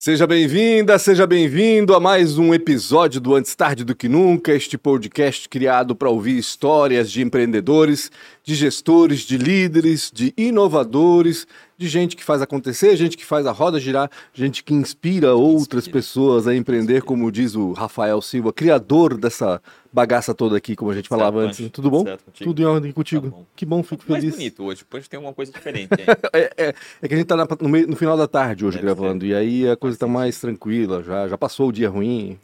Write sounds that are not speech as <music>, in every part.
Seja bem-vinda, seja bem-vindo a mais um episódio do Antes Tarde do Que Nunca, este podcast criado para ouvir histórias de empreendedores, de gestores, de líderes, de inovadores, de gente que faz acontecer, gente que faz a roda girar, gente que inspira outras inspira. pessoas a empreender, como diz o Rafael Silva, criador dessa bagaça toda aqui, como a gente certo, falava antes. Tudo bom? Tudo em ordem contigo. Tá bom. Que bom, fico feliz. Mais bonito hoje, depois tem alguma coisa diferente. <laughs> é, é, é, que a gente tá na, no, meio, no, final da tarde hoje Deve gravando, ser. e aí a coisa tá mais tranquila, já, já passou o dia ruim,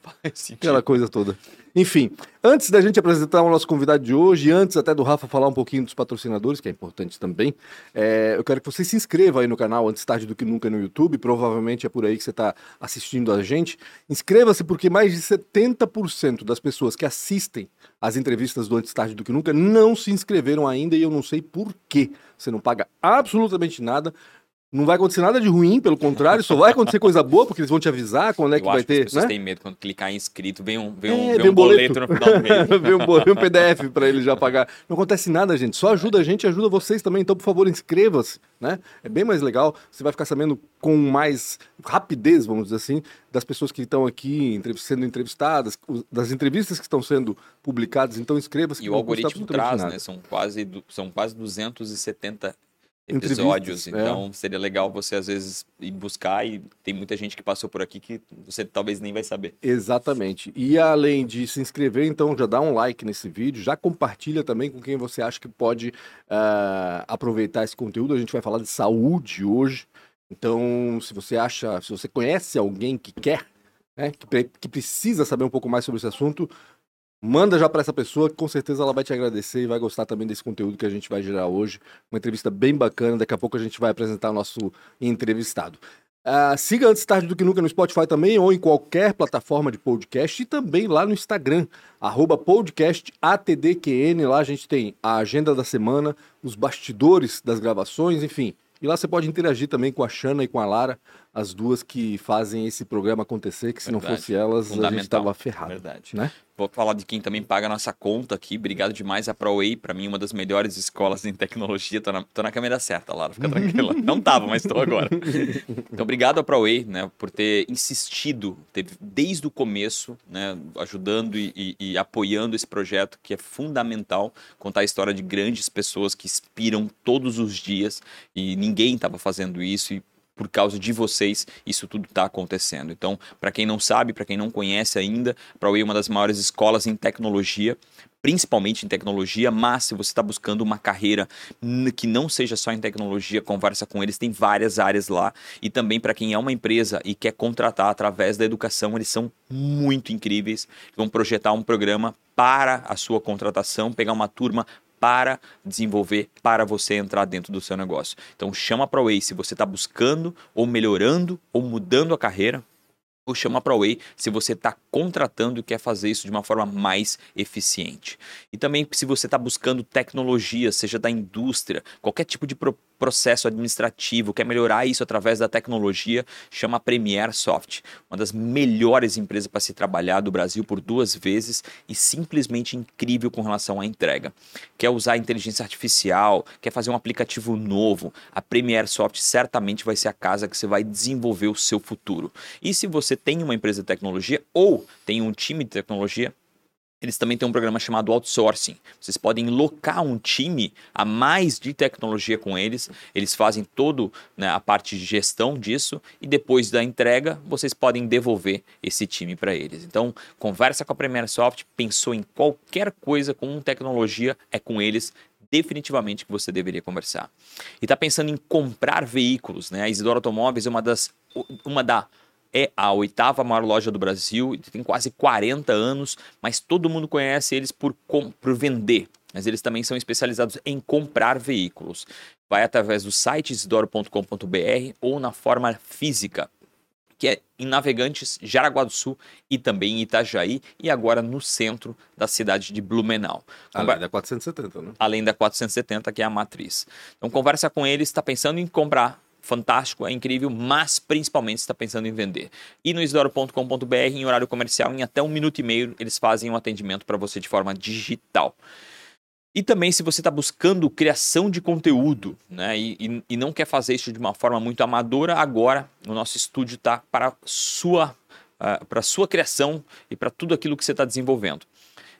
aquela coisa toda. Enfim, antes da gente apresentar o nosso convidado de hoje, antes até do Rafa falar um pouquinho dos patrocinadores, que é importante também, é, eu quero que você se inscreva aí no canal Antes Tarde do Que Nunca no YouTube, provavelmente é por aí que você está assistindo a gente. Inscreva-se porque mais de 70% das pessoas que assistem as entrevistas do Antes Tarde do Que Nunca não se inscreveram ainda e eu não sei por quê. Você não paga absolutamente nada, não vai acontecer nada de ruim, pelo contrário, só vai acontecer coisa boa, porque eles vão te avisar quando é que Eu vai ter. Que as pessoas né? têm medo quando clicar em inscrito, vem um, vem um, é, vem um boleto. boleto. no final do mês. <laughs> vem, um, vem um PDF para ele já pagar. Não acontece nada, gente. Só ajuda a gente e ajuda vocês também. Então, por favor, inscreva-se. Né? É bem mais legal. Você vai ficar sabendo com mais rapidez, vamos dizer assim, das pessoas que estão aqui sendo entrevistadas, das entrevistas que estão sendo publicadas. Então, inscreva-se. E o algoritmo traz, né? São quase, são quase 270 episódios, é. então é. seria legal você às vezes ir buscar e tem muita gente que passou por aqui que você talvez nem vai saber. Exatamente. E além de se inscrever, então já dá um like nesse vídeo, já compartilha também com quem você acha que pode uh, aproveitar esse conteúdo. A gente vai falar de saúde hoje. Então, se você acha, se você conhece alguém que quer, né, que, que precisa saber um pouco mais sobre esse assunto, Manda já para essa pessoa, que com certeza ela vai te agradecer e vai gostar também desse conteúdo que a gente vai gerar hoje. Uma entrevista bem bacana. Daqui a pouco a gente vai apresentar o nosso entrevistado. Uh, siga antes tarde do que nunca no Spotify também ou em qualquer plataforma de podcast e também lá no Instagram, podcastatdqn. Lá a gente tem a agenda da semana, os bastidores das gravações, enfim. E lá você pode interagir também com a Xana e com a Lara, as duas que fazem esse programa acontecer, que se Verdade. não fosse elas, a gente estava ferrado. Verdade. Né? Vou falar de quem também paga a nossa conta aqui. Obrigado demais a ProWay, para mim, uma das melhores escolas em tecnologia. Tô na, tô na câmera certa, Lara, fica tranquila. <laughs> Não tava, mas estou agora. Então, obrigado a ProWay, né, por ter insistido, ter, desde o começo, né, ajudando e, e, e, apoiando esse projeto, que é fundamental contar a história de grandes pessoas que inspiram todos os dias e ninguém estava fazendo isso e por causa de vocês, isso tudo está acontecendo. Então, para quem não sabe, para quem não conhece ainda, a ProWay é uma das maiores escolas em tecnologia, principalmente em tecnologia, mas se você está buscando uma carreira que não seja só em tecnologia, conversa com eles, tem várias áreas lá. E também para quem é uma empresa e quer contratar através da educação, eles são muito incríveis. Vão projetar um programa para a sua contratação, pegar uma turma para desenvolver, para você entrar dentro do seu negócio. Então chama para o Way se você está buscando ou melhorando ou mudando a carreira, chama para Way se você está contratando e quer fazer isso de uma forma mais eficiente. E também se você está buscando tecnologia, seja da indústria, qualquer tipo de propósito processo administrativo, quer melhorar isso através da tecnologia, chama a Premier Soft, uma das melhores empresas para se trabalhar do Brasil por duas vezes e simplesmente incrível com relação à entrega. Quer usar inteligência artificial, quer fazer um aplicativo novo, a Premier Soft certamente vai ser a casa que você vai desenvolver o seu futuro. E se você tem uma empresa de tecnologia ou tem um time de tecnologia, eles também têm um programa chamado outsourcing. Vocês podem locar um time a mais de tecnologia com eles. Eles fazem toda né, a parte de gestão disso e depois da entrega vocês podem devolver esse time para eles. Então conversa com a Premier Soft, pensou em qualquer coisa com tecnologia é com eles definitivamente que você deveria conversar. E está pensando em comprar veículos, né? A Isidoro Automóveis é uma das uma da é a oitava maior loja do Brasil, tem quase 40 anos, mas todo mundo conhece eles por, por vender. Mas eles também são especializados em comprar veículos. Vai através do site isidoro.com.br ou na forma física, que é em Navegantes, Jaraguá do Sul e também em Itajaí e agora no centro da cidade de Blumenau. Além da 470, né? Além da 470, que é a matriz. Então conversa com eles, está pensando em comprar fantástico, é incrível, mas principalmente está pensando em vender. E no isidoro.com.br, em horário comercial, em até um minuto e meio, eles fazem um atendimento para você de forma digital. E também se você está buscando criação de conteúdo, né? E, e, e, não quer fazer isso de uma forma muito amadora, agora o nosso estúdio está para sua uh, para sua criação e para tudo aquilo que você está desenvolvendo.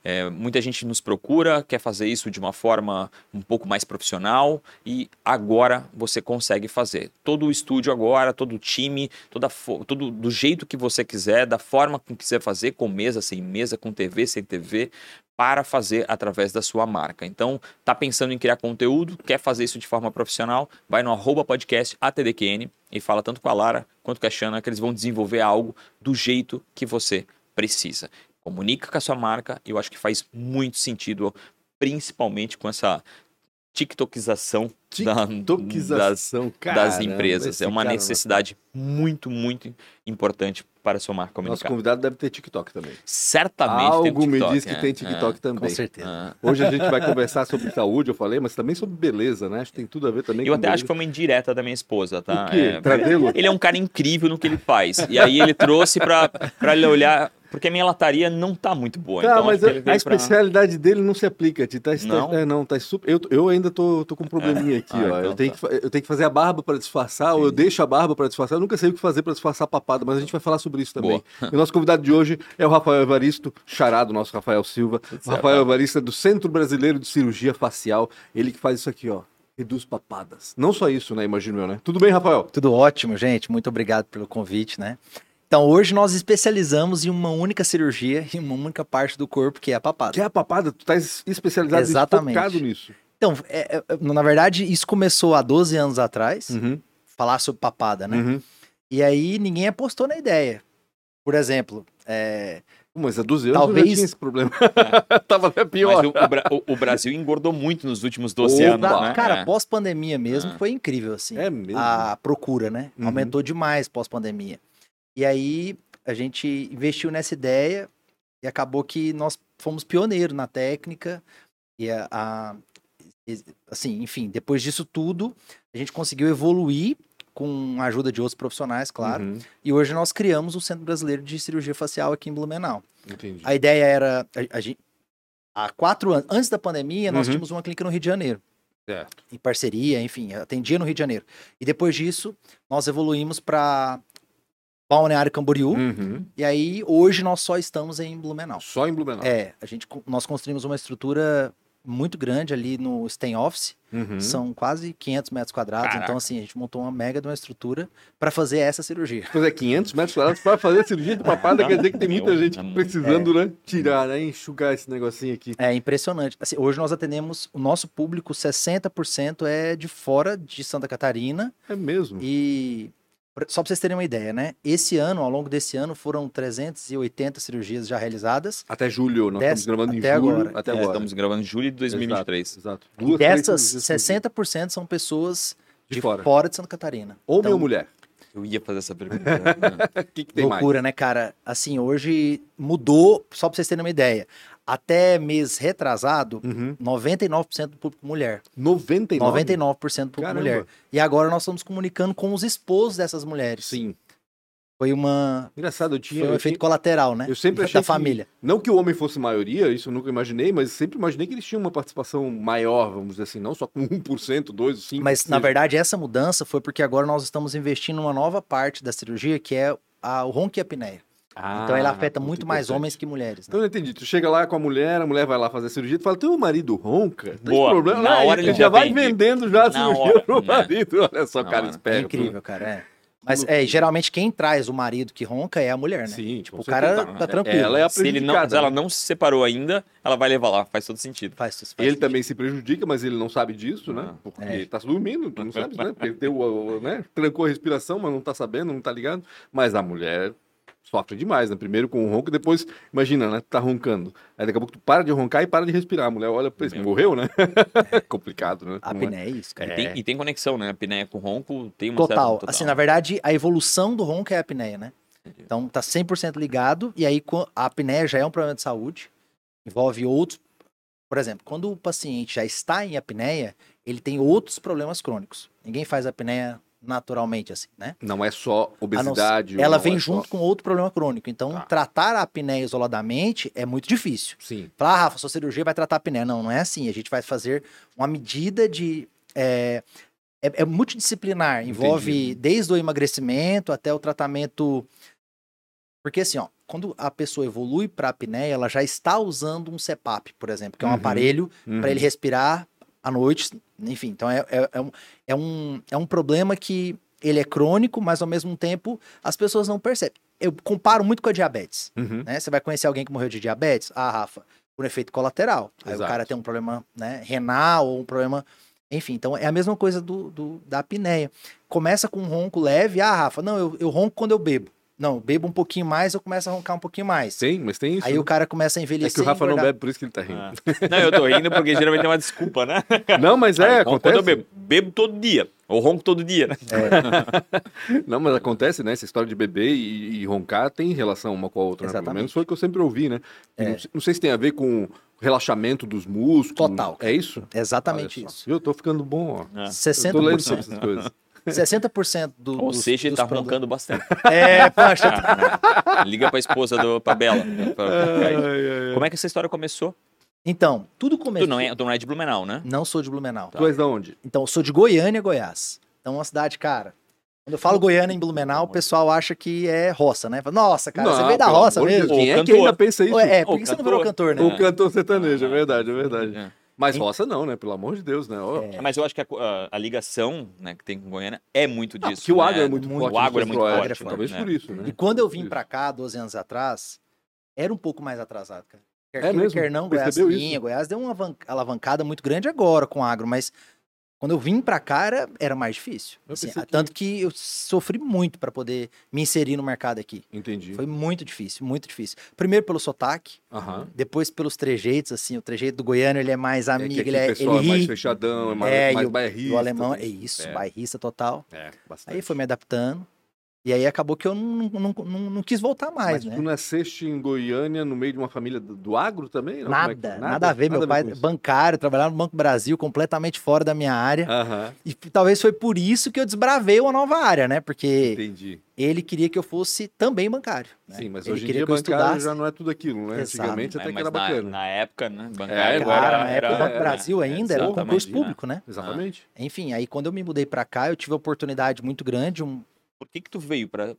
É, muita gente nos procura, quer fazer isso de uma forma um pouco mais profissional e agora você consegue fazer. Todo o estúdio agora, todo o time, toda, todo do jeito que você quiser, da forma que quiser fazer, com mesa, sem mesa, com TV, sem TV, para fazer através da sua marca. Então, tá pensando em criar conteúdo, quer fazer isso de forma profissional, vai no arroba podcast ATDQN e fala tanto com a Lara quanto com a Xana que eles vão desenvolver algo do jeito que você precisa comunica com a sua marca. Eu acho que faz muito sentido, principalmente com essa TikTokização, TikTokização das, das empresas. É uma necessidade muito, muito importante para a sua marca comunicar. Nosso convidado deve ter TikTok também. Certamente Algo tem TikTok, me diz que é, tem TikTok é, também. Com certeza. É. Hoje a gente vai conversar sobre saúde, eu falei, mas também sobre beleza, né? Acho que tem tudo a ver também eu com até beleza. acho que foi uma indireta da minha esposa, tá? O quê? Tradê-lo? Ele é um cara incrível no que ele faz. E aí ele trouxe para ele olhar porque a minha lataria não tá muito boa. Tá, então mas a, a, especialidade dele não se aplica, Ti. Tá, não? É, não, tá super. Eu, eu ainda tô, tô com um probleminha aqui, Ah, ó. então eu, tenho tá. que, eu tenho que fazer a barba para disfarçar, ou eu deixo a barba para disfarçar. Eu nunca sei o que fazer para disfarçar a papada, mas a gente vai falar sobre isso também. <laughs> E o nosso convidado de hoje é o Rafael Evaristo, charado, nosso Rafael Silva. O Rafael Evaristo é do Centro Brasileiro de Cirurgia Facial. Ele que faz isso aqui, ó. Reduz papadas. Não só isso, né? Imagino eu, né? Tudo bem, Rafael? Tudo ótimo, gente. Muito obrigado pelo convite, né? Então, hoje nós especializamos em uma única cirurgia, em uma única parte do corpo, que é a papada. Que é a papada? Tu tá especializado Exatamente. focado nisso. Então, é, é, na verdade, isso começou há 12 anos atrás, Uhum, falar sobre papada, né? uhum. E aí ninguém apostou na ideia. Por exemplo, é, Mas há 12 anos eu Talvez- já tinha esse problema. <laughs> Tava até pior. Mas o, o o- Brasil engordou muito nos últimos 12 Opa! anos, né? cara, É. pós-pandemia mesmo, Ah. foi incrível, assim. É mesmo. a procura, né? Uhum. Aumentou demais pós-pandemia. E aí a gente investiu nessa ideia e acabou que nós fomos pioneiros na técnica e a, a- assim, enfim, depois disso tudo, a gente conseguiu evoluir com a ajuda de outros profissionais, claro. Uhum, E hoje nós criamos o Centro Brasileiro de Cirurgia Facial aqui em Blumenau. entendi. A ideia era a, a gente há quatro anos, antes da pandemia, nós Uhum. tínhamos uma clínica no Rio de Janeiro Certo. em parceria, enfim, atendia no Rio de Janeiro. E depois disso, nós evoluímos para Balneário Camboriú, Uhum. e aí hoje nós só estamos em Blumenau. Só em Blumenau. É, a gente, nós construímos uma estrutura muito grande ali no Stain Office, Uhum. são quase 500 metros quadrados, Caraca. então assim, a gente montou uma mega de uma estrutura para fazer essa cirurgia. Pois é, 500 metros quadrados para fazer a cirurgia de papada, Não, quer dizer que tem muita gente é precisando, né? Tirar, né? Enxugar esse negocinho aqui. É impressionante. Assim, hoje nós atendemos, o nosso público, 60% é de fora de Santa Catarina, É mesmo. E só para vocês terem uma ideia, né? Esse ano, ao longo desse ano, foram 380 cirurgias já realizadas. Até julho, nós Dessa- estamos gravando em até julho. agora. Até É, agora. estamos gravando em julho de 2023. Exato. E Duas, três dessas, dia. 60% são pessoas de, de, fora. fora. de Santa Catarina. Homem Então, ou mulher? Eu ia fazer essa pergunta. <laughs> O que, que tem Loucura, né, cara? Assim, hoje mudou, só para vocês terem uma ideia. Até mês retrasado? Uhum. 99% do público mulher. 99? 99% do público Caramba. mulher. E agora nós estamos comunicando com os esposos dessas mulheres. Sim. Foi uma Engraçado, eu tinha... foi um efeito tinha- colateral, né? Eu sempre achei da que- família. Não que o homem fosse maioria, isso eu nunca imaginei, mas sempre imaginei que eles tinham uma participação maior, vamos dizer assim, não só com 1%, 2%, 5%. Mas, na verdade, essa mudança foi porque agora nós estamos investindo numa nova parte da cirurgia, que é a, o ronco a apneia. então, ela Ah, afeta muito mais homens que mulheres. né? Então eu entendi. Tu chega lá com a mulher, a mulher vai lá fazer a cirurgia, tu fala, teu marido ronca? Tem Boa. problema? Na Ah, hora ele já já vai vende. vendendo já a cirurgia hora, pro né? marido. Olha só, cara. É esperto. incrível, cara. É. Mas é, geralmente quem traz o marido que ronca é a mulher, né? Sim, tipo, o cara tá tranquilo. Ela é a se, ele não, se ela não se separou ainda, ela vai levar lá. Faz todo sentido. Faz, faz Ele sentido. também se prejudica, mas ele não sabe disso, né? Ah, Porque é. tá dormindo, tu não sabe, né? Perdeu, né? Trancou a respiração, mas não tá sabendo, não tá ligado. Mas a mulher sofre demais, né? Primeiro com o ronco, depois, imagina, né? Tu tá roncando. Aí daqui a pouco tu para de roncar e para de respirar. A mulher olha pra isso, morreu, né? <laughs> Complicado, né? A Não é? apneia é isso, cara. E, tem, e tem conexão, né? A apneia com ronco tem uma Total. certa... Assim, na verdade, a evolução do ronco é a apneia, né? Então, tá 100% ligado. E aí, a apneia já é um problema de saúde. Envolve outros... Por exemplo, quando o paciente já está em apneia, ele tem outros problemas crônicos. Ninguém faz apneia naturalmente, assim, né? Não é só obesidade. Ela vem é junto só- com outro problema crônico. Então, Tá. tratar a apneia isoladamente é muito difícil. Sim. Falar, ah, Rafa, sua cirurgia vai tratar a apneia. Não, não é assim. A gente vai fazer uma medida de. É, é, é multidisciplinar, envolve Entendi. desde o emagrecimento até o tratamento. Porque assim, ó, quando a pessoa evolui para apneia, ela já está usando um CPAP, por exemplo, que é um Uhum. aparelho Uhum. para ele respirar à noite, enfim. Então é, é, é um, é, um, é um problema que ele é crônico, mas ao mesmo tempo as pessoas não percebem. Eu comparo muito com a diabetes Uhum. né? Você vai conhecer alguém que morreu de diabetes? Ah, Rafa, por efeito colateral. Aí Exato. o cara tem um problema né, renal ou um problema. Enfim, então é a mesma coisa do, do- da apneia. Começa com um ronco leve. Ah, Rafa, não, eu, eu ronco quando eu bebo. Não, bebo um pouquinho mais, eu começo a roncar um pouquinho mais. Tem, mas tem isso. Aí né? o cara começa a É envelhecer. que o Rafa não engordar. bebe, por isso que ele tá rindo. Ah. Não, eu tô rindo porque geralmente é uma desculpa, né? <laughs> Não, mas é, ronco acontece. Quando eu bebo, bebo todo dia. Ou ronco todo dia, né? <laughs> Não, mas acontece, né? Essa história de beber e, e roncar tem relação uma com a outra, né? Pelo Exatamente. menos foi o que eu sempre ouvi, né? É. Não, sei- não sei se tem a ver com relaxamento dos músculos. Total, É isso? É Exatamente isso. Viu? Eu tô ficando bom, ó. Ah. Eu tô lendo sobre 60%, essas coisas. 60% do, Ou dos, seja, ele tá problemas- roncando bastante. É, poxa. <laughs> Liga pra esposa do, pra Bela. pra- pra- Ai, ai. Como é que essa história começou? Então, tudo começou. Tu não, é, tu não é de Blumenau, né? Não sou de Blumenau. Tu és da onde? Então, eu sou de Goiânia, Goiás. Então, é uma cidade, cara. Quando eu falo Goiânia em Blumenau, o pessoal acha que é roça, né? Fala, Nossa, cara, você Não, veio da roça de mesmo. Quem é que cantor. ainda pensa isso? É, por que você não virou cantor. cantor, né? O cantor sertanejo, é verdade, é verdade. É. Mas roça não, né? Pelo amor de Deus, né? Ó, É. Mas eu acho que a, a- a ligação né, que tem com Goiânia é muito Ah, disso. porque o né? agro é muito Muito. forte. O agro é muito forte, Talvez né? por isso, né? E quando eu vim pra cá, 12 anos atrás, era um pouco mais atrasado, cara. Quer É queira, mesmo? quer não, Goiás Percebeu? Goiás deu uma avan- alavancada muito grande agora com o agro, mas quando eu vim pra cá era, era mais difícil. Assim, que- Tanto que eu sofri muito pra poder me inserir no mercado aqui. Entendi. Foi muito difícil, muito difícil. Primeiro pelo sotaque, depois pelos trejeitos, assim, o trejeito do goiano, ele é mais É amigo, aqui ele o é, pessoal ele é mais ri. fechadão, é mais, É, mais o- bairrista. o alemão, é tudo. isso, É. bairrista total. É, bastante. Aí foi me adaptando. E aí acabou que eu não, não, não, não quis voltar mais, Mas né? tu nasceste em Goiânia no meio de uma família do, agro também? Não? Como é Nada, que- nada, a ver. Meu pai é bancário, trabalhava no Banco Brasil, completamente fora da minha área. E talvez foi por isso que eu desbravei uma nova área, né? Porque entendi. ele queria que eu fosse também bancário. né? Sim, mas ele hoje em queria dia que eu bancário estudasse. já não é tudo aquilo, né? Exato. Antigamente É, até que era na, bacana. na época, né? É, Bancário agora Cara, na época Banco é, Brasil ainda era um exatamente, concurso público, né? Exatamente. Enfim, aí quando eu me mudei pra cá, eu tive a oportunidade muito grande, um, Por que que tu veio pra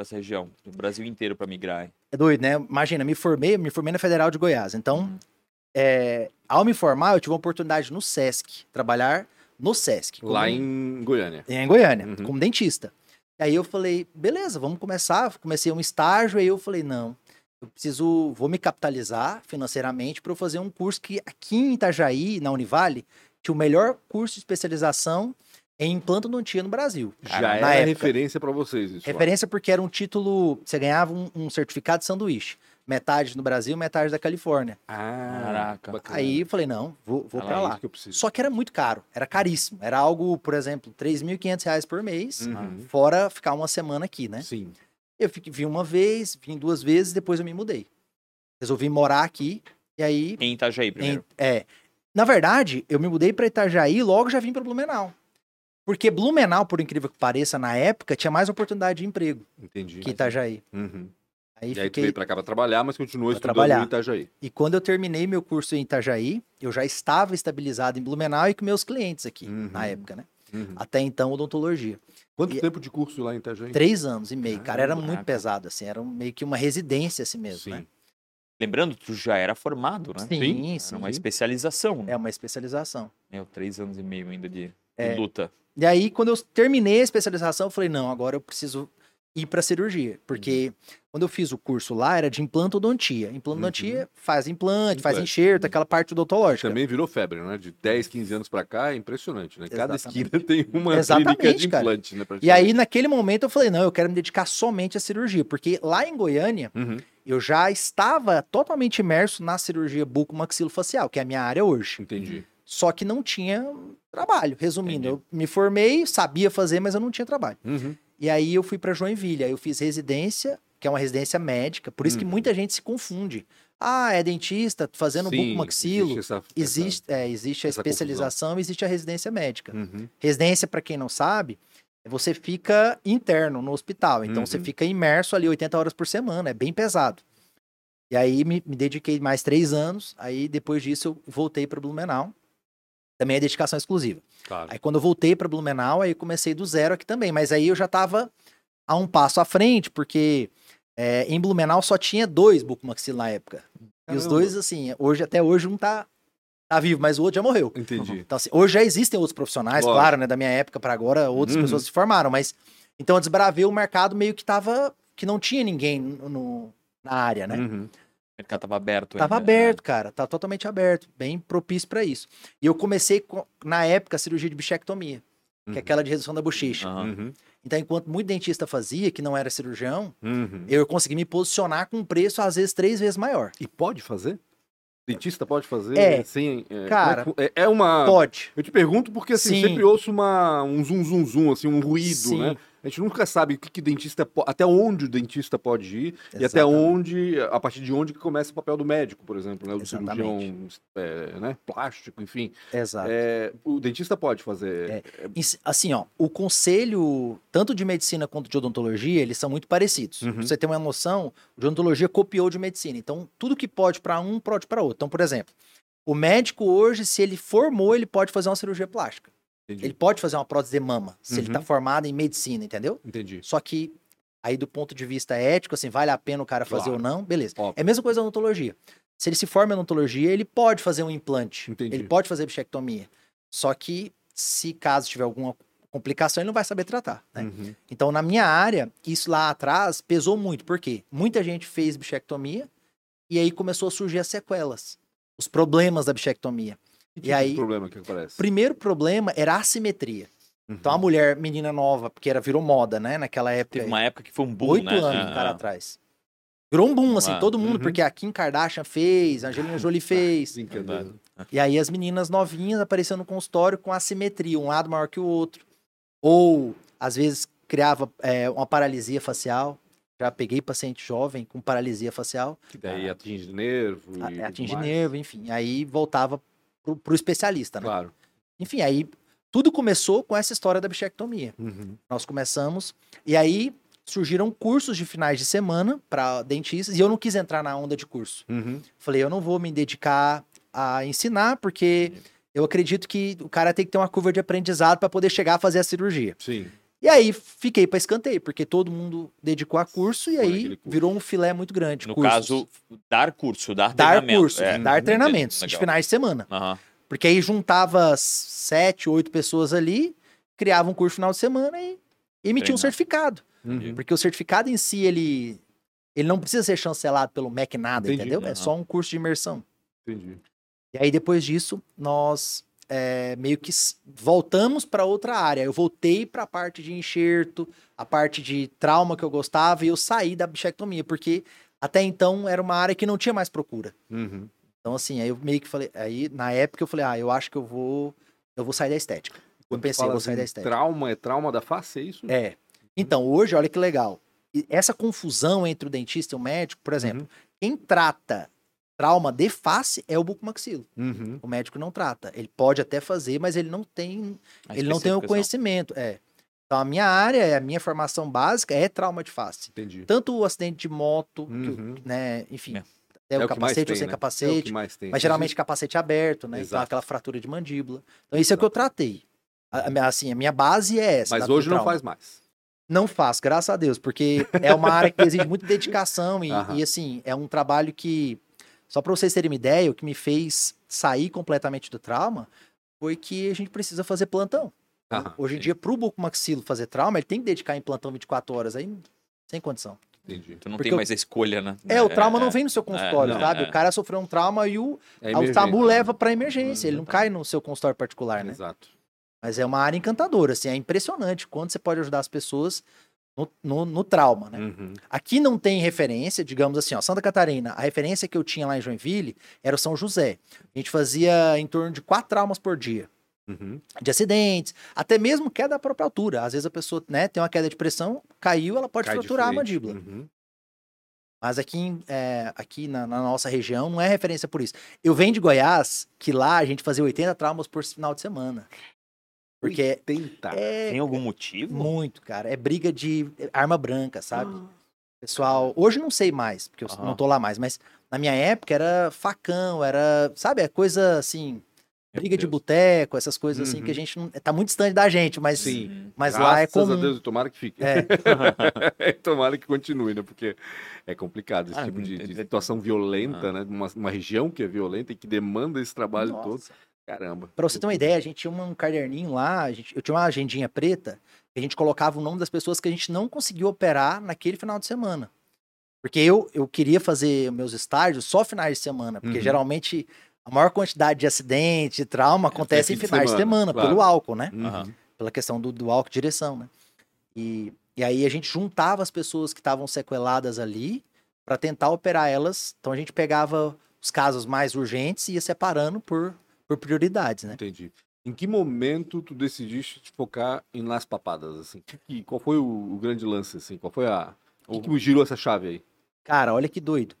essa região? Do Brasil inteiro pra migrar? É doido, né? Imagina, me formei, me formei na Federal de Goiás. Então, Uhum. é, ao me formar, eu tive uma oportunidade no SESC, trabalhar no SESC. como- Lá em Goiânia. em Goiânia, Uhum. como dentista. Aí eu falei, beleza, vamos começar. Comecei um estágio, aí eu falei, não, eu preciso, vou me capitalizar financeiramente para eu fazer um curso que aqui em Itajaí, na Univale, tinha o melhor curso de especialização em implantodontia no Brasil. Já na era época. referência pra vocês isso. lá. Referência porque era um título, você ganhava um, um certificado de sanduíche. Metade no Brasil, metade da Califórnia. Ah, Caraca. bacana. Aí eu falei, não, vou, vou Ah, pra é lá. isso que. Só que era muito caro, era caríssimo. Era algo, por exemplo, 3.500 reais por mês, Uhum. fora ficar uma semana aqui, né? Sim. Eu fiquei, vim uma vez, vim duas vezes, depois eu me mudei. Resolvi morar aqui, e aí... Em Itajaí em- primeiro. é, na verdade, eu me mudei pra Itajaí e logo já vim pra Blumenau. Porque Blumenau, por incrível que pareça, na época, tinha mais oportunidade de emprego Entendi. que Itajaí. Uhum. Aí E aí tu fiquei... veio pra cá pra trabalhar, mas continuou Pra estudando trabalhar. em Itajaí. E quando eu terminei meu curso em Itajaí, eu já estava estabilizado em Blumenau e com meus clientes aqui, Uhum. na época, né? Uhum. Até então, odontologia. Quanto E- tempo de curso lá em Itajaí? Três anos e meio, cara. Era Caramba, muito pesado, assim. Era meio que uma residência assim mesmo, Sim. né? Lembrando, tu já era formado, né? Sim, sim. Era uma especialização. né? É uma especialização. Meu, três anos e meio ainda de, de É. luta. E aí, quando eu terminei a especialização, eu falei, não, agora eu preciso ir para cirurgia. Porque Uhum. quando eu fiz o curso lá, era de implantodontia. Implantodontia faz implante, faz enxerto, aquela parte odontológica. Também virou febre, né? De 10, 15 anos pra cá, é impressionante, né? Cada Exatamente. esquina tem uma Exatamente, clínica de cara. implante, né? E aí, naquele momento, eu falei, não, eu quero me dedicar somente à cirurgia. Porque lá em Goiânia, Uhum. eu já estava totalmente imerso na cirurgia bucomaxilofacial, que é a minha área hoje. Entendi. Só que não tinha trabalho. Resumindo, Entendi. eu me formei, sabia fazer, mas eu não tinha trabalho. Uhum. E aí eu fui para Joinville, aí eu fiz residência, que é uma residência médica, por isso que Uhum. muita gente se confunde. Ah, é dentista, fazendo Sim, bucomaxilo. existe essa- Existe, é, existe a especialização, existe a residência médica. Uhum. Residência, para quem não sabe, você fica interno no hospital. Então você Uhum. fica imerso ali 80 horas por semana, é bem pesado. E aí me, me dediquei mais três anos. Aí depois disso eu voltei para Blumenau. Também é dedicação exclusiva. Claro. Aí quando eu voltei para Blumenau, aí comecei do zero aqui também. Mas aí eu já tava a um passo à frente, porque é, em Blumenau só tinha dois bucomaxilo na época. E os Caramba. dois, assim, hoje até hoje um tá, tá vivo, mas o outro já morreu. Entendi. Então, assim, hoje já existem outros profissionais, Lógico. claro, né? Da minha época para agora, outras Uhum. pessoas se formaram, mas então eu desbravei o mercado meio que tava. que não tinha ninguém no, no- na área, né? Uhum. O mercado tava aberto. Tava ainda, né? aberto, cara, tá totalmente aberto, bem propício para isso. E eu comecei, com- na época, a cirurgia de bichectomia, que Uhum. é aquela de redução da bochecha. Uhum. Então, enquanto muito dentista fazia, que não era cirurgião, Uhum. eu consegui me posicionar com um preço, às vezes, três vezes maior. E pode fazer? Dentista pode fazer É. sem. É, Cara, é, que- é é uma. Pode. Eu te pergunto porque assim, Sim. sempre ouço uma, um zum zum zum, assim, um ruído, Sim. né? A gente nunca sabe o que, que dentista até onde o dentista pode ir e até Exatamente. onde, a partir de onde que começa o papel do médico, por exemplo, né? O do Exatamente. cirurgião é, né? plástico, enfim. Exato. É, o dentista pode fazer. É. Assim, ó, o conselho, tanto de medicina quanto de odontologia, eles são muito parecidos. Uhum. Pra você ter uma noção, de odontologia copiou de medicina. Então, tudo que pode para um, pode para outro. Então, por exemplo, o médico hoje, se ele formou, ele pode fazer uma cirurgia plástica. Entendi. Ele pode fazer uma prótese de mama, se ele Uhum. tá formado em medicina, entendeu? Entendi. Só que aí do ponto de vista ético, assim, vale a pena o cara fazer Claro. ou não, beleza. Óbvio. É a mesma coisa na odontologia. Se ele se forma em odontologia, ele pode fazer um implante. Entendi. Ele pode fazer bichectomia. Só que se caso tiver alguma complicação, ele não vai saber tratar, né? Uhum. Então, na minha área, isso lá atrás pesou muito. Por quê? Muita gente fez bichectomia e aí começou a surgir as sequelas, os problemas da bichectomia. Que E tipo aí- problema que aparece? Primeiro problema era a assimetria. Uhum. Então, a mulher, menina nova, porque era, virou moda, né? Naquela época. Teve uma época que foi um boom, Oito né? anos, Ah, cara, ah. atrás. Virou um boom, assim, Ah, todo mundo, uhum. porque a Kim Kardashian fez, a Angelina Jolie fez. Brincadeira. E aí as meninas novinhas aparecendo no consultório com assimetria, um lado maior que o outro. Ou, às vezes, criava é, uma paralisia facial. Já peguei paciente jovem com paralisia facial, Que daí atinge nervo. e atinge mais. nervo, enfim. Aí voltava pro, pro especialista, né? Claro. Enfim, aí tudo começou com essa história da bichectomia. Uhum. Nós começamos, e aí surgiram cursos de finais de semana para dentistas, e eu não quis entrar na onda de curso. Uhum. Falei, eu não vou me dedicar a ensinar, porque eu acredito que o cara tem que ter uma curva de aprendizado para poder chegar a fazer a cirurgia. Sim. E aí fiquei para escanteio, porque todo mundo dedicou a curso e Foi aí curso. virou um filé muito grande. No cursos. caso, dar curso, dar, dar treinamento. curso, é. dar treinamentos de Legal. finais de semana. Aham. Porque aí juntava sete, oito pessoas ali, criava um curso final de semana e emitia um Treinava. certificado. Uhum. Porque o certificado em si, ele, ele não precisa ser chancelado pelo MEC nada, Entendi. entendeu? É Aham. só um curso de imersão. Entendi. E aí, depois disso, nós é, meio que voltamos para outra área. Eu voltei para a parte de enxerto, a parte de trauma que eu gostava, e eu saí da bichectomia, porque até então era uma área que não tinha mais procura. Uhum. Então, assim, aí eu meio que falei. Aí, na época, eu falei, ah, eu acho que eu vou. Eu vou sair da estética. Quando pensei, fala vou sair assim, da estética. Trauma é trauma da face, é isso? É. Então, hoje, olha que legal. Essa confusão entre o dentista e o médico, por exemplo, Uhum. quem trata trauma de face é o bucomaxilo. Uhum. O médico não trata. Ele pode até fazer, mas ele não tem, A ele não tem o conhecimento. É. Então, a minha área, a minha formação básica é trauma de face. Entendi. Tanto o acidente de moto, que o- Uhum. né, enfim, É. é, É o o que mais capacete ou tem, sem né? É o capacete. que mais tem. Mas geralmente capacete aberto, né? Então Exato. aquela fratura de mandíbula. Então isso é o que eu tratei. A, assim, a minha base é essa. Mas hoje não faz mais. Não faço, graças a Deus, porque é uma área que exige muita dedicação e, <laughs> e, assim, é um trabalho que, só para vocês terem uma ideia, o que me fez sair completamente do trauma foi que a gente precisa fazer plantão. Aham, Hoje em sim. dia, pro bucomaxilo fazer trauma, ele tem que dedicar em plantão 24 horas, aí sem condição. Entendi. Tu não Porque tem mais a escolha, né? É, o trauma não vem no seu é, consultório, não, sabe? é. O cara sofreu um trauma e o, É o tabu né? leva pra emergência, ele não cai no seu consultório particular, né? Exato. Mas é uma área encantadora, assim, é impressionante quanto você pode ajudar as pessoas no, no, no trauma, né? Uhum. Aqui não tem referência, digamos assim, ó, Santa Catarina, a referência que eu tinha lá em Joinville era o São José. A gente fazia em torno de quatro traumas por dia, Uhum. de acidentes, até mesmo queda da própria altura. Às vezes a pessoa, né, tem uma queda de pressão, caiu, ela pode Cai fraturar a mandíbula. Uhum. Mas aqui, é, aqui na, na nossa região não é referência por isso. Eu venho de Goiás, que lá a gente fazia 80 traumas por final de semana. Porque 80. é Tem algum motivo? muito, cara. É briga de arma branca, sabe? Pessoal, hoje não sei mais, porque eu não tô lá mais, mas na minha época era facão, era, sabe, é coisa assim, briga de boteco, essas coisas assim que a Uhum. gente não tá muito distante da gente, mas Sim. Uhum. mas lá é Graças comum. a Deus, tomara que fique. É. <laughs> tomara que continue, né? Porque é complicado esse Ah, tipo de, é- de é- situação violenta, Ah. né? Uma, uma região que é violenta e que demanda esse trabalho todo. Caramba. Pra você ter uma ideia, a gente tinha um caderninho lá, a gente- eu tinha uma agendinha preta, que a gente colocava o nome das pessoas que a gente não conseguiu operar naquele final de semana. Porque eu, eu queria fazer meus estágios só finais de semana, porque Uhum. geralmente a maior quantidade de acidente, de trauma, acontece em fim de finais de semana, semana, claro. pelo álcool, né? Uhum. Pela questão do, do álcool direção, né? E, e aí a gente juntava as pessoas que estavam sequeladas ali para tentar operar elas. Então a gente pegava os casos mais urgentes e ia separando por, por prioridades, né? Entendi. Em que momento tu decidiste te focar em Las Papadas, assim? Que- que- qual foi o, o grande lance, assim? Qual foi a... O que, que girou essa chave aí? Cara, olha que doido.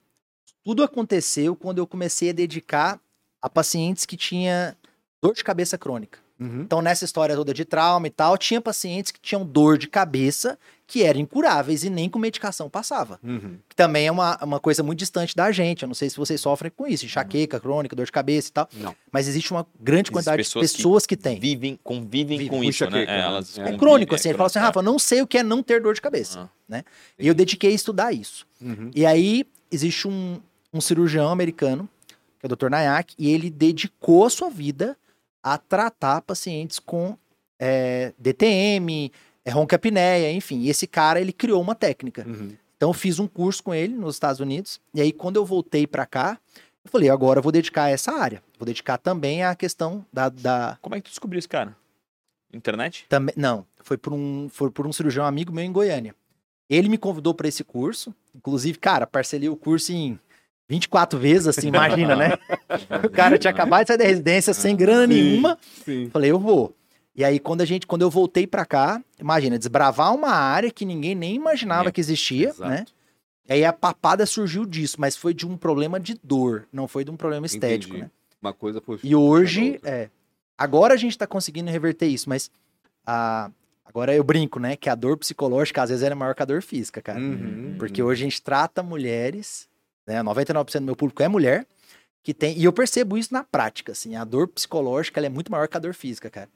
Tudo aconteceu quando eu comecei a dedicar a pacientes que tinha dor de cabeça crônica. Uhum. Então, nessa história toda de trauma e tal, tinha pacientes que tinham dor de cabeça que eram incuráveis e nem com medicação passava. Uhum. Que também é uma, uma coisa muito distante da gente. Eu não sei se vocês sofrem com isso, enxaqueca crônica, dor de cabeça e tal. Não. Mas existe uma grande quantidade pessoas de que pessoas que, têm. Vivem, convivem Vivem com com isso, né? É, né? elas É É crônico, assim. Ele fala assim, Rafa, não sei o que é não ter dor de cabeça. Ah. Né? E eu dediquei a estudar isso. Uhum. E aí, existe um, um cirurgião americano, que é o Dr. Nayak, e ele dedicou a sua vida a tratar pacientes com é, DTM, é, ronca-apneia, enfim. E esse cara, ele criou uma técnica. Uhum. Então, eu fiz um curso com ele nos Estados Unidos. E aí, quando eu voltei pra cá, eu falei, agora eu vou dedicar a essa área. Vou dedicar também à questão da... da Como é que tu descobriu esse cara? Internet? também, não, foi por, um, foi por um cirurgião amigo meu em Goiânia. Ele me convidou para esse curso. Inclusive, cara, parcelei o curso em 24 vezes, assim, imagina, né? <laughs> O cara tinha acabado de sair da residência sem grana Sim. nenhuma. Sim. Falei, eu vou. E aí, quando a gente, quando eu voltei pra cá, imagina, desbravar uma área que ninguém nem imaginava É, que existia, exato. né? E aí a papada surgiu disso, mas foi de um problema de dor, não foi de um problema estético, Entendi. né? Uma coisa foi... E hoje, é, agora a gente tá conseguindo reverter isso, mas a, agora eu brinco, né, que a dor psicológica às vezes é maior que a dor física, cara. Uhum. Porque hoje a gente trata mulheres, né, 99% do meu público é mulher, que tem, e eu percebo isso na prática, assim, a dor psicológica ela é muito maior que a dor física, cara.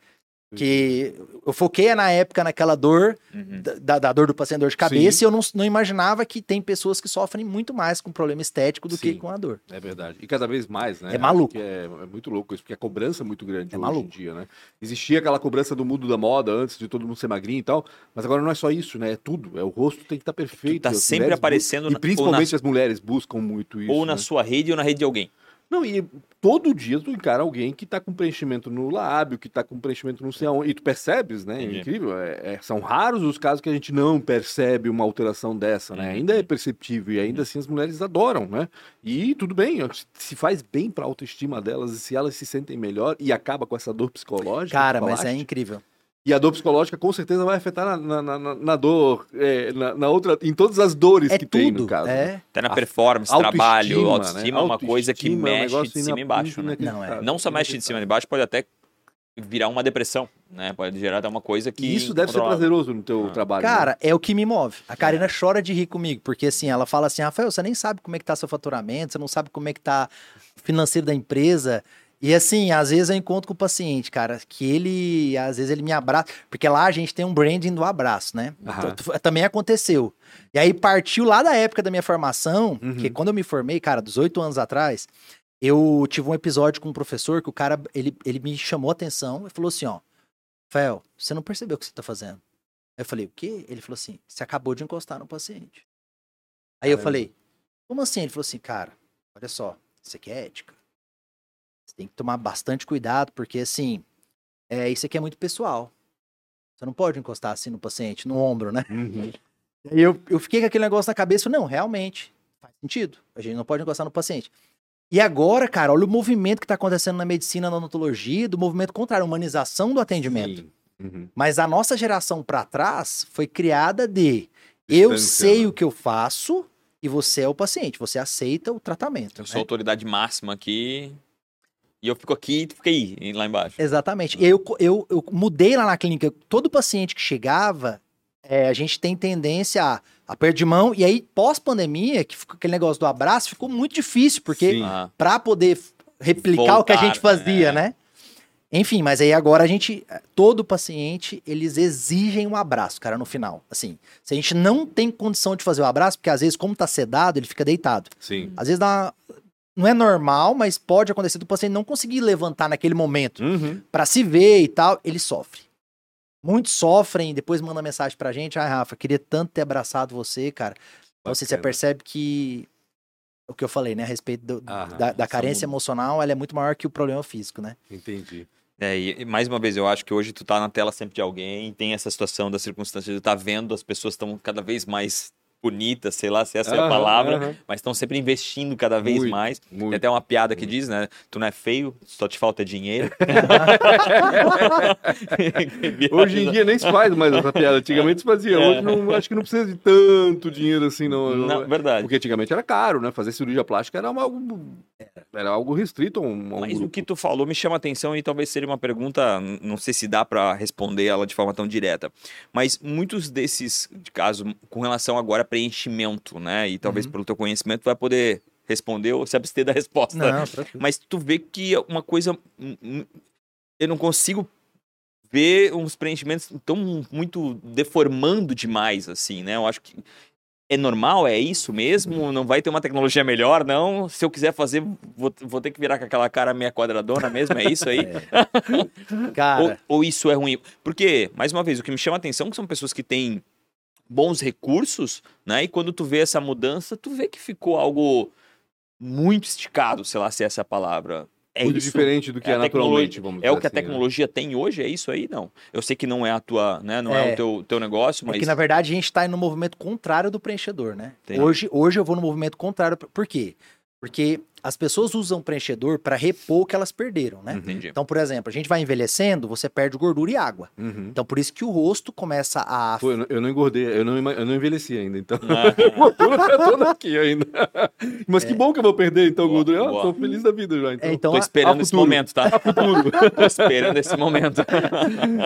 Que eu foquei na época naquela dor, Uhum. da, da dor do paciente dor de cabeça, e eu não, não imaginava que tem pessoas que sofrem muito mais com problema estético do que Sim. com a dor. É verdade. E cada vez mais, né? É maluco. Que É, é muito louco isso, porque a cobrança é muito grande É hoje maluco. em dia, né? Existia aquela cobrança do mundo da moda antes de todo mundo ser magrinho e tal, mas agora não é só isso, né? É tudo. É o rosto tem que estar perfeito. tá as sempre aparecendo bu- na- E principalmente ou as mulheres buscam muito isso. Ou na né? sua rede ou na rede de alguém. Não, e todo dia tu encara alguém que tá com preenchimento no lábio, que tá com preenchimento não sei aonde, e tu percebes, né? É Entendi. incrível. É- é- são raros os casos que a gente não percebe uma alteração dessa, né? Ainda é perceptível e ainda assim as mulheres adoram, né? E tudo bem, se faz bem pra autoestima delas e se elas se sentem melhor e acaba com essa dor psicológica. Cara, mas é incrível. E a dor psicológica com certeza vai afetar na, na, na- na- dor, é, na, na outra, em todas as dores É que tem tudo, no caso. né? é. Até na A- performance, trabalho, autoestima é uma coisa que é um mexe negócio de cima e embaixo, né? Não, Não só mexe de cima e embaixo, pode até virar uma depressão, né? Pode gerar até uma coisa que... E isso deve ser prazeroso no teu Ah. trabalho. né? Cara, é o que me move. A Karina chora de rir comigo, porque assim, ela fala assim, Rafael, você nem sabe como é que tá seu faturamento, você não sabe como é que tá o financeiro da empresa. E assim, às vezes eu encontro com o paciente, cara, que ele, às vezes ele me abraça, porque lá a gente tem um branding do abraço, né? Então, Também aconteceu. E aí partiu lá da época da minha formação, Uhum. que quando eu me formei, cara, dos oito anos atrás, eu tive um episódio com um professor que o cara, ele, ele me chamou a atenção e falou assim, ó, Rafael, você não percebeu o que você tá fazendo. Eu falei, o quê? Ele falou assim, você acabou de encostar no paciente. Aí eu Caramba. falei, como assim? Ele falou assim, cara, olha só, isso aqui é ética. Você tem que tomar bastante cuidado, porque assim, é, isso aqui é muito pessoal. Você não pode encostar assim no paciente, no ombro, né? Uhum. <laughs> E eu, eu fiquei com aquele negócio na cabeça, não, realmente, faz sentido. A gente não pode encostar no paciente. E agora, cara, olha o movimento que está acontecendo na medicina, na odontologia, do movimento contrário, a humanização do atendimento. Uhum. Mas a nossa geração para trás foi criada de eu sei né? o que eu faço e você é o paciente, você aceita o tratamento. Eu sou né? autoridade máxima aqui. E eu fico aqui e tu fica aí, lá embaixo. Exatamente. E eu, eu, eu mudei lá na clínica. Todo paciente que chegava, é, a gente tem tendência a, a perder de mão. E aí, pós-pandemia, que ficou aquele negócio do abraço, ficou muito difícil, porque Sim. Ah, para poder replicar o que a Voltar, gente fazia, é. né? Enfim, mas aí agora a gente, todo paciente, eles exigem um abraço, cara, no final. Assim, se a gente não tem condição de fazer o abraço, porque às vezes, como tá sedado, ele fica deitado. Sim. Às vezes dá uma- não é normal, mas pode acontecer do paciente não conseguir levantar naquele momento Uhum. pra se ver e tal, ele sofre. Muitos sofrem, depois mandam mensagem pra gente, ai Rafa, queria tanto ter abraçado você, cara. Então, assim, você Bacana. percebe que o que eu falei, né, a respeito do- Aham, da, da carência muda. emocional, ela é muito maior que o problema físico, né? Entendi. É, e, mais uma vez, eu acho que hoje tu tá na tela sempre de alguém, tem essa situação da circunstância de tá vendo, as pessoas estão cada vez mais bonitas, sei lá se essa é a palavra, aham. mas estão sempre investindo cada vez Muito, mais. Tem Muito. até uma piada que diz, né? Tu não é feio, só te falta dinheiro. <laughs> Hoje em dia nem se faz mais essa piada. Antigamente se fazia. Hoje não, acho que não precisa de tanto dinheiro assim, não. Não, verdade. Porque antigamente era caro, né? Fazer cirurgia plástica era uma- algo, era algo restrito um, um Mas o grupo. que tu falou me chama a atenção e talvez seria uma pergunta, não sei se dá pra responder ela de forma tão direta, mas muitos desses de caso com relação agora a preenchimento, né? E talvez Uhum. pelo teu conhecimento vai poder responder ou se abster da resposta. Não. Mas tu vê que é uma coisa hum, hum, eu não consigo ver uns preenchimentos tão muito deformando demais assim, né? Eu acho que é normal, é isso mesmo? Não vai ter uma tecnologia melhor, não? Se eu quiser fazer, vou, vou ter que virar com aquela cara meia quadradona mesmo, é isso aí? <laughs> ou, Cara, ou isso é ruim? Porque, mais uma vez, o que me chama a atenção é que são pessoas que têm bons recursos, né? E quando tu vê essa mudança, tu vê que ficou algo muito esticado, sei lá se essa é a palavra. É Muito isso? diferente do que É é, a naturalmente, tecnologia- vamos É o que a assim, né? tecnologia tem hoje, é isso aí? Não. Eu sei que não é a tua, né? Não é, É. o teu, teu negócio, é mas. que na verdade a gente tá no movimento contrário do preenchedor, né? Entendi. Hoje, hoje eu vou no movimento contrário. Por quê? Porque as pessoas usam preenchedor para repor o que elas perderam, né? Entendi. Então, por exemplo, a gente vai envelhecendo, você perde gordura e água. Uhum. Então, por isso que o rosto começa a Pô, eu, não, eu não engordei, eu não, eu não envelheci ainda, então. Ah, <laughs> gordura tá toda aqui ainda. <laughs> Mas que bom que eu vou perder, então, Boa, gordura. Eu boa. tô feliz da vida já, então. É, então Tô esperando a esse futuro. momento, tá? <laughs> Tô esperando esse momento.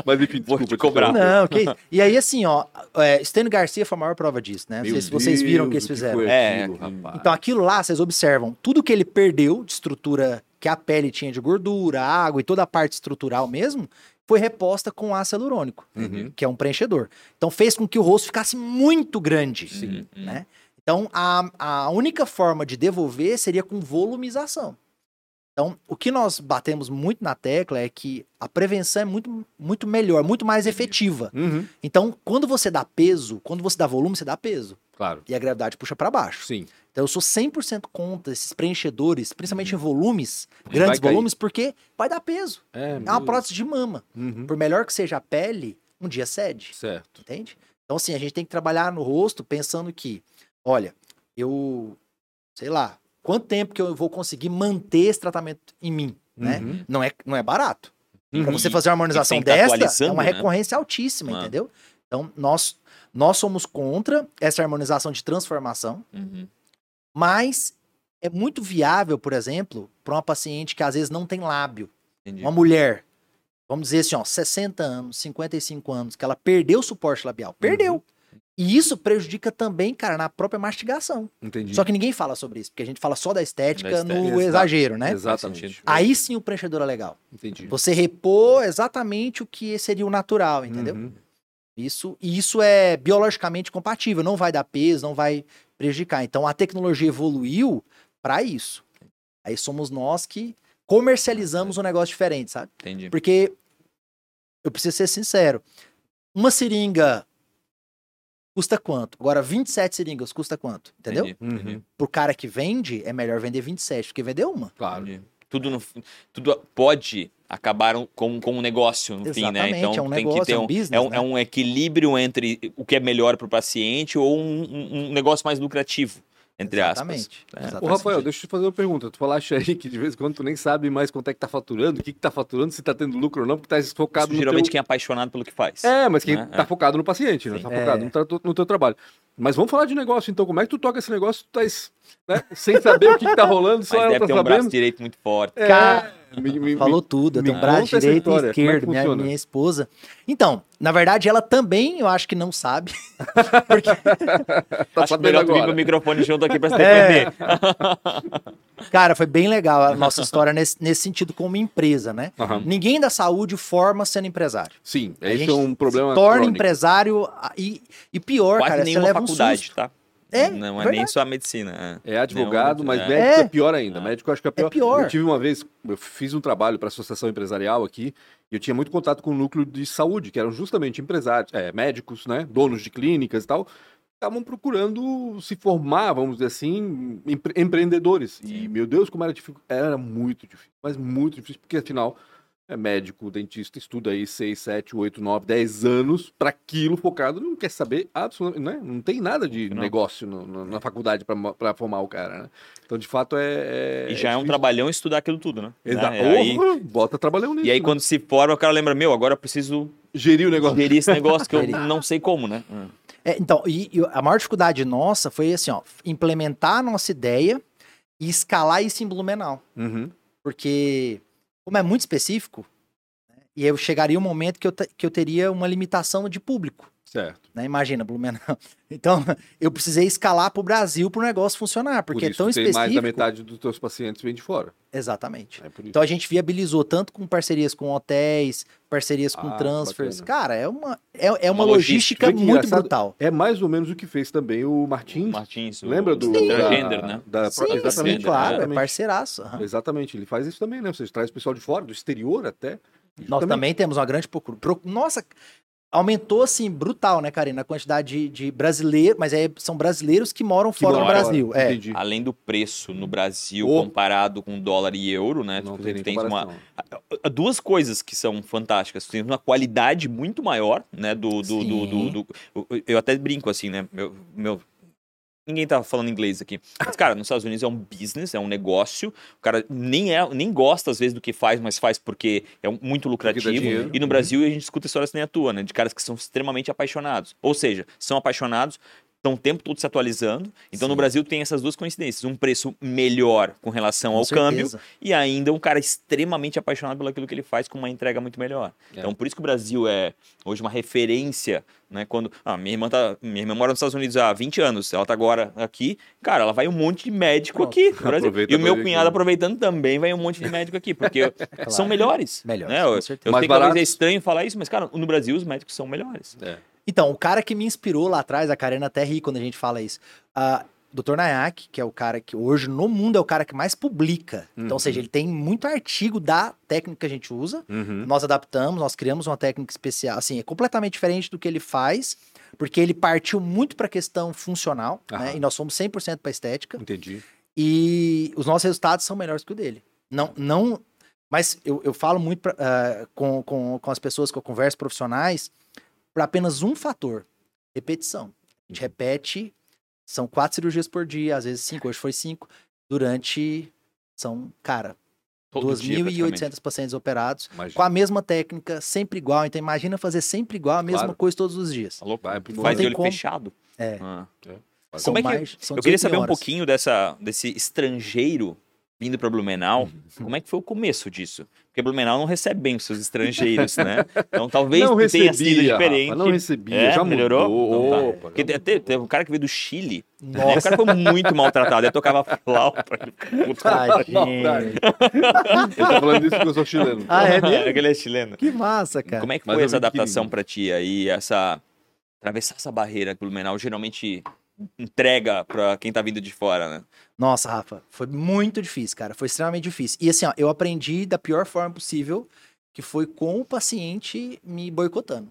Mas enfim, Vou desculpa. te cobrar. Não, que isso. E aí, assim, ó, é, Stênio Garcia foi a maior prova disso, né? Não sei se vocês viram o que eles fizeram. foi É, aquilo, rapaz. Então, aquilo lá, vocês observam, tudo que ele perdeu de estrutura que a pele tinha de gordura, água e toda a parte estrutural mesmo, foi reposta com ácido hialurônico, Uhum. que é um preenchedor. Então, fez com que o rosto ficasse muito grande, Sim. né? Então, a, a única forma de devolver seria com volumização. Então, o que nós batemos muito na tecla é que a prevenção é muito, muito melhor, muito mais efetiva. Uhum. Então, quando você dá peso, quando você dá volume, você dá peso. Claro, E a gravidade puxa para baixo. sim. Então, eu sou 100% contra esses preenchedores, principalmente em volumes, Vai grandes cair. volumes, porque vai dar peso. É, É uma prótese de mama. Uhum. Por melhor que seja a pele, um dia cede, Certo. entende? Então, assim, a gente tem que trabalhar no rosto pensando que, olha, eu, sei lá, quanto tempo que eu vou conseguir manter esse tratamento em mim, né? Uhum. Não, é, não é barato. Uhum. Para você fazer uma harmonização tá dessa, é uma né? recorrência altíssima, Ah. entendeu? Então, nós, nós somos contra essa harmonização de transformação, Uhum. Mas é muito viável, por exemplo, para uma paciente que às vezes não tem lábio. Entendi. Uma mulher, vamos dizer assim, ó, 60 anos, 55 anos, que ela perdeu o suporte labial. Perdeu. E isso prejudica também, cara, na própria mastigação. Entendi. Só que ninguém fala sobre isso, porque a gente fala só da estética, Da estética, no exato. exagero, né? Exatamente. Aí sim o preenchedor é legal. Entendi. Você repor exatamente o que seria o natural, entendeu? Uhum. Isso, e isso é biologicamente compatível, não vai dar peso, não vai prejudicar. Então a tecnologia evoluiu para isso. Aí somos nós que comercializamos um negócio diferente, sabe? Entendi. Porque eu preciso ser sincero. Uma seringa custa quanto? Agora 27 seringas custa quanto? Entendeu? Entendi. Uhum. Pro cara que vende, é melhor vender 27 do que vender uma. Claro. Entendi. Tudo, no, tudo pode acabar com, com um negócio no fim, né? Exatamente, Então é um tem negócio, que ter é um um, business, é um, né? é um equilíbrio entre o que é melhor para o paciente ou um, um- negócio mais lucrativo, entre aspas. Exatamente. É. Ô, exatamente. Rafael, deixa eu te fazer uma pergunta. Tu falaste aí que de vez em quando tu nem sabe mais quanto é que tá faturando, o que que tá faturando, se tá tendo lucro ou não, porque tá focado Isso, no geralmente teu... quem é apaixonado pelo que faz. É, mas quem né? tá focado no paciente, né? Sim. Tá É. focado no, tra- no teu trabalho. Mas vamos falar de negócio, então. Como é que tu toca esse negócio? Tu tá, né? sem saber o que, que tá rolando, só Mas ela deve tá ter um braço direito muito forte. É, Cara, Me- me- Falou tudo, eu tenho braço direito e história, como é que esquerdo, minha, minha esposa. Então, na verdade, ela também, eu acho que não sabe. <laughs> Porque, Tá Acho melhor tu vir com agora. o microfone junto aqui pra se É. defender. <laughs> cara, foi bem legal a nossa história nesse, nesse sentido como empresa, né? Aham. Ninguém da saúde forma sendo empresário. Sim, A esse gente é um problema se torna crônico. empresário ah, e, e pior, Quase cara, você leva um faculdade, susto. tá? É, Não é verdade. nem só a medicina. É advogado, Não, mas é. médico é, É. pior ainda. É. Médico eu acho que é pior. pior. Eu tive uma vez, eu fiz um trabalho para a Associação Empresarial aqui, e eu tinha muito contato com o núcleo de saúde, que eram justamente empresários, é, médicos, né, donos de clínicas e tal, estavam procurando se formar, vamos dizer assim, empre- empreendedores. E, meu Deus, como era difícil. Era muito difícil, mas muito difícil, porque afinal, é médico, dentista, estuda aí 6, 7, 8, 9, 10 anos para aquilo focado, não quer saber absolutamente, né? Não tem nada de Não. negócio no- no- na faculdade para formar o cara, né? Então, de fato, é. E já é um difícil. trabalhão estudar aquilo tudo, né? Exato. Né? Aí, bota trabalhando nisso. e aí, né? quando se forma, o cara lembra, meu, agora eu preciso Gerir o negócio. gerir esse negócio que eu não sei como, né? É, então, e, e a maior dificuldade nossa foi assim, ó, implementar a nossa ideia e escalar isso em Blumenau. Uhum. Porque, como é muito específico, e eu chegaria um momento que eu, que eu teria uma limitação de público. Certo. Né? Imagina, Blumenau. <laughs> Então, eu precisei escalar para o Brasil para o negócio funcionar, porque Por é isso tão que tem específico. mais da metade dos teus pacientes vem de fora. Exatamente. É. Então a gente viabilizou tanto com parcerias com hotéis, parcerias com Ah, transfers. bacana. Cara, é uma, é, é uma, Uma logística, logística. Muito brutal. É mais ou menos o que fez também o Martins. Martins, o- Lembra do o da- transgender, né? da- Sim, exatamente, sim, claro, é parceiraço. aham. Exatamente, ele faz isso também, né? Você traz o pessoal de fora, do exterior até. Nós também temos uma grande procura. Pro- Nossa, aumentou assim, brutal, né, Karina? A quantidade de, de brasileiros, mas é, são brasileiros que moram Que fora do Brasil. fora, É. Além do preço no Brasil Oh. comparado com dólar e euro, né? Não Tu tem nem tens uma, duas coisas que são fantásticas. Tu tens uma qualidade muito maior, né? Do, do, do, do- eu até brinco assim, né? Meu, meu- ninguém tá falando inglês aqui. Mas, cara, nos Estados Unidos é um business, é um negócio. O cara nem, é, nem gosta, às vezes, do que faz, mas faz porque é muito lucrativo. E no Brasil a gente escuta histórias que nem a tua, né? De caras que são extremamente apaixonados. Ou seja, são apaixonados, estão o tempo todo se atualizando. Então no Sim. Brasil tem essas duas coincidências. Um preço melhor com relação Com ao câmbio certeza. e ainda um cara extremamente apaixonado pelo aquilo que ele faz com uma entrega muito melhor. É. Então por isso que o Brasil é hoje uma referência, né? Quando ah, minha irmã tá, minha irmã mora nos Estados Unidos há 20 anos, ela tá agora aqui, cara, ela vai um monte de médico Pronto. aqui no Brasil. Aproveita E o meu cunhado aqui. aproveitando também vai um monte de médico aqui, porque <laughs> são melhores. Melhores, né? com Eu, certeza. eu Mais sei que talvez é estranho falar isso, mas cara, no Brasil os médicos são melhores. É. Então, o cara que me inspirou lá atrás, a Karina até ri quando a gente fala isso. A Dr. Nayak, que é o cara que hoje no mundo é o cara que mais publica. Então, Uhum. ou seja, ele tem muito artigo da técnica que a gente usa. Uhum. Nós adaptamos, nós criamos uma técnica especial. Assim, é completamente diferente do que ele faz, porque ele partiu muito para a questão funcional, né? Aham. E nós fomos 100% para estética. Entendi. E os nossos resultados são melhores que o dele. Não, não. Mas eu, eu falo muito pra, ah, com, com, com as pessoas que eu converso, profissionais, para apenas um fator: repetição. A gente repete, são quatro cirurgias por dia, às vezes cinco, hoje foi cinco, durante. São, cara, Todo dia, praticamente. 2.800 pacientes operados, Imagina. com a mesma técnica, sempre igual. Então, imagina fazer sempre igual, a mesma Claro. coisa todos os dias. Tá louco? Vai Faz aprimorando. de olho como. fechado. É. Ah. São Como é que- mais, são Eu queria 18 saber um horas. pouquinho dessa, desse estrangeiro vindo para Blumenau. Como é que foi o começo disso? Porque Blumenau não recebe bem os seus estrangeiros, né? Então talvez não tenha sido recebia, diferente. Rafa, não recebia, É, já melhorou? mudou. Então tá. Opa, Porque já até, teve um cara que veio do Chile. Né? O Nossa, cara foi muito maltratado. Ele tocava flauta. <laughs> tadinho. Ele tá falando isso porque eu sou chileno. Ah, é mesmo? que ele é chileno. Que massa, cara. Como é que Mas foi eu essa adaptação pra ti aí? Essa. Atravessar essa barreira que o Blumenau geralmente entrega pra quem tá vindo de fora, né? Nossa, Rafa, foi muito difícil, cara. Foi extremamente difícil. E assim, ó, eu aprendi da pior forma possível, que foi com o paciente me boicotando.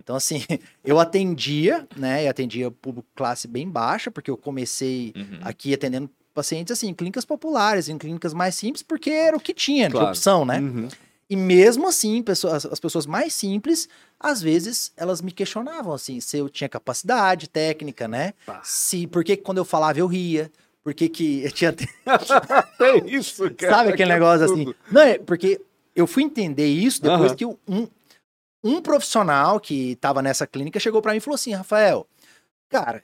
Então, assim, <laughs> eu atendia, né? E atendia público classe bem baixa, porque eu comecei Uhum. aqui atendendo pacientes, assim, em clínicas populares, em clínicas mais simples, porque era o que tinha Claro. de opção, né? Uhum. E mesmo assim, pessoas, as pessoas mais simples, às vezes, elas me questionavam, assim, se eu tinha capacidade técnica, né? Tá. Se, por que quando eu falava eu ria? Por que que eu tinha... <laughs> É isso, <laughs> cara. Sabe aquele que negócio absurdo. assim? Não, é porque eu fui entender isso depois que um, um profissional que tava nessa clínica chegou pra mim e falou assim, Rafael, cara,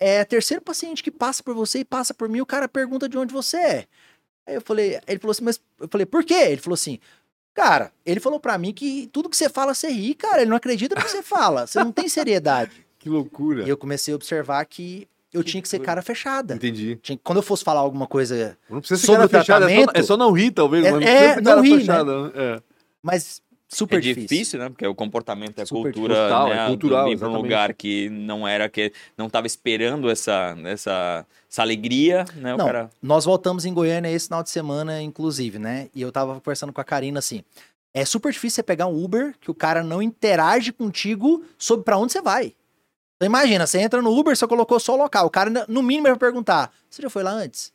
é terceiro paciente que passa por você e passa por mim, o cara pergunta de onde você é. Aí eu falei, ele falou assim, mas eu falei, por quê? Ele falou assim, cara, ele falou pra mim que tudo que você fala você ri, cara, ele não acredita no que você <laughs> fala, você não tem seriedade. Que loucura. E eu comecei a observar que eu tinha que ser cara fechada. Entendi. Tinha- quando eu fosse falar alguma coisa Não precisa ser Sobre cara o fechada, é só, tratamento- é só não rir, talvez, É- mas não é, não rir, né? né? É. mas super é difícil. difícil, né? Porque o comportamento é Super cultura, é né? cultural, Vim pra um lugar que não era que não estava esperando essa, essa, essa alegria, né? O Não, cara nós voltamos em Goiânia esse final de semana, inclusive, né? E eu tava conversando com a Karina assim. É super difícil você pegar um Uber que o cara não interage contigo sobre pra onde você vai. Então imagina, você entra no Uber, você colocou só o local. O cara, no mínimo, vai perguntar: você já foi lá antes?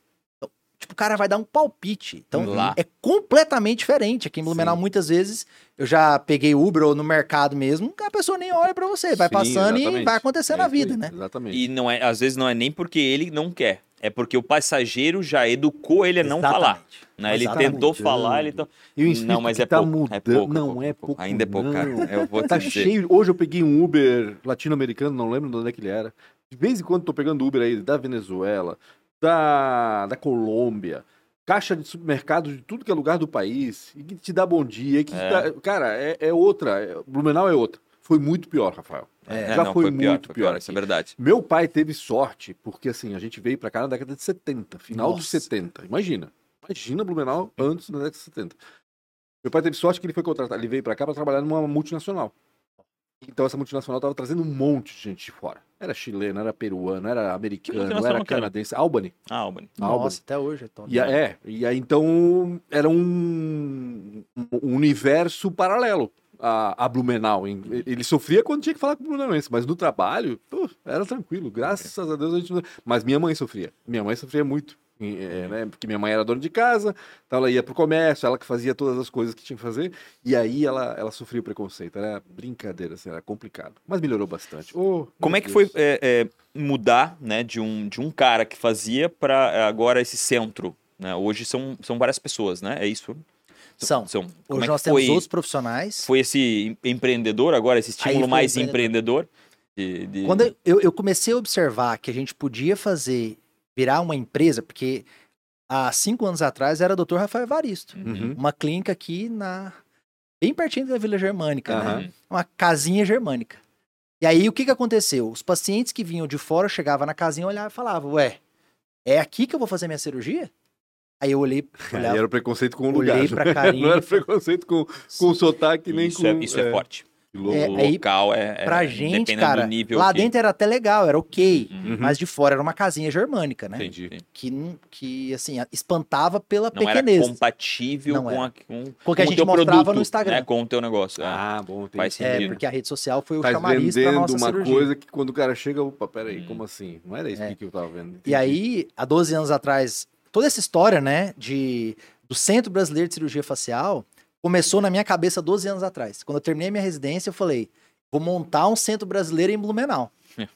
Então, tipo, o cara vai dar um palpite. Então, Lá. é completamente diferente. Aqui em Blumenau, Sim. muitas vezes, eu já peguei Uber ou no mercado mesmo, a pessoa nem olha pra você. Vai Sim, passando e exatamente. vai acontecendo É a vida, né? Exatamente. E não é, às vezes não é nem porque ele não quer, é porque o passageiro já educou ele a não Exatamente. falar. Né? Ele Exatamente. tentou falar, ele to... E o inscrito Não, mas é tá pouco, mudando. é pouco, não pouco, é pouco. pouco. Ainda é pouco, cara. Eu vou te Tá dizer. cheio. Hoje eu peguei um Uber latino-americano, não lembro de onde é que ele era. De vez em quando tô pegando Uber aí da Venezuela, da, da Colômbia, caixa de supermercado de tudo que é lugar do país, e que te dá bom dia. Que É. dá- cara, é, é outra. É, Blumenau é outra. Foi muito pior, Rafael. É, Já não, foi, pior, muito foi pior. isso é verdade. Meu pai teve sorte, porque assim, a gente veio pra cá na década de 70, final dos Nossa. 70. Imagina. Imagina Blumenau antes da década de 70. Meu pai teve sorte que ele foi contratado, ele veio pra cá pra trabalhar numa multinacional. Então essa multinacional tava trazendo um monte de gente de fora. Era chileno, era peruano, era americano, era canadense, Albany. Ah, Albany. Albany. Nossa, até hoje. Então, E, a- é, e aí então era um, um universo paralelo a, a Blumenau. Ele sofria quando tinha que falar com o Blumenauense, mas no trabalho, pô, era tranquilo. Graças a Deus a gente não... Mas minha mãe sofria. Minha mãe sofria muito. É, né, porque minha mãe era dona de casa, então ela ia pro comércio, ela que fazia todas as coisas que tinha que fazer, e aí ela, ela sofria o preconceito. Era brincadeira, assim, era complicado. Mas melhorou bastante. Oh, Como é que foi Deus. é, é, mudar né, de, um, de um cara que fazia para agora esse centro? Né? Hoje são, são várias pessoas, né? É isso? São. são. Como Hoje é que nós foi, temos outros profissionais. foi esse em- empreendedor agora, esse estímulo foi mais empreendedor. empreendedor? de- de- Quando eu, eu comecei a observar que a gente podia fazer, virar uma empresa, porque há cinco anos atrás era o Dr. Rafael Evaristo. Uhum. Uma clínica aqui na. bem pertinho da Vila Germânica, né? Aham. Uma casinha germânica. E aí o que, que aconteceu? Os pacientes que vinham de fora chegavam na casinha, olhavam e falavam: Ué, é aqui que eu vou fazer minha cirurgia? Aí eu olhei, <laughs> Aí olhava, era preconceito com o olhei lugar. pra Karine <laughs> Não era e preconceito com, com o sotaque, nem Isso, com... é, isso é, forte. Louco. É, aí, local é, é pra gente, cara, do nível lá que- dentro era até legal, era ok. Uhum. Mas de fora era uma casinha germânica, né? Entendi. Que, que assim, espantava pela não era pequenez. compatível Não com, era. a, com, Com o que a gente teu mostrava produto, no Instagram. Né, com o teu negócio. é. Ah, bom. Faz É, sentido. porque a rede social foi o Tá chamariz pra nossa uma cirurgia. coisa que quando o cara chega, opa, peraí, Hum. como assim? Não era isso É. que eu tava vendo. E Entendi. aí, há 12 anos atrás, toda essa história, né, de, do Centro Brasileiro de Cirurgia Facial começou na minha cabeça 12 anos atrás. Quando eu terminei minha residência, eu falei, vou montar um centro brasileiro em Blumenau. É.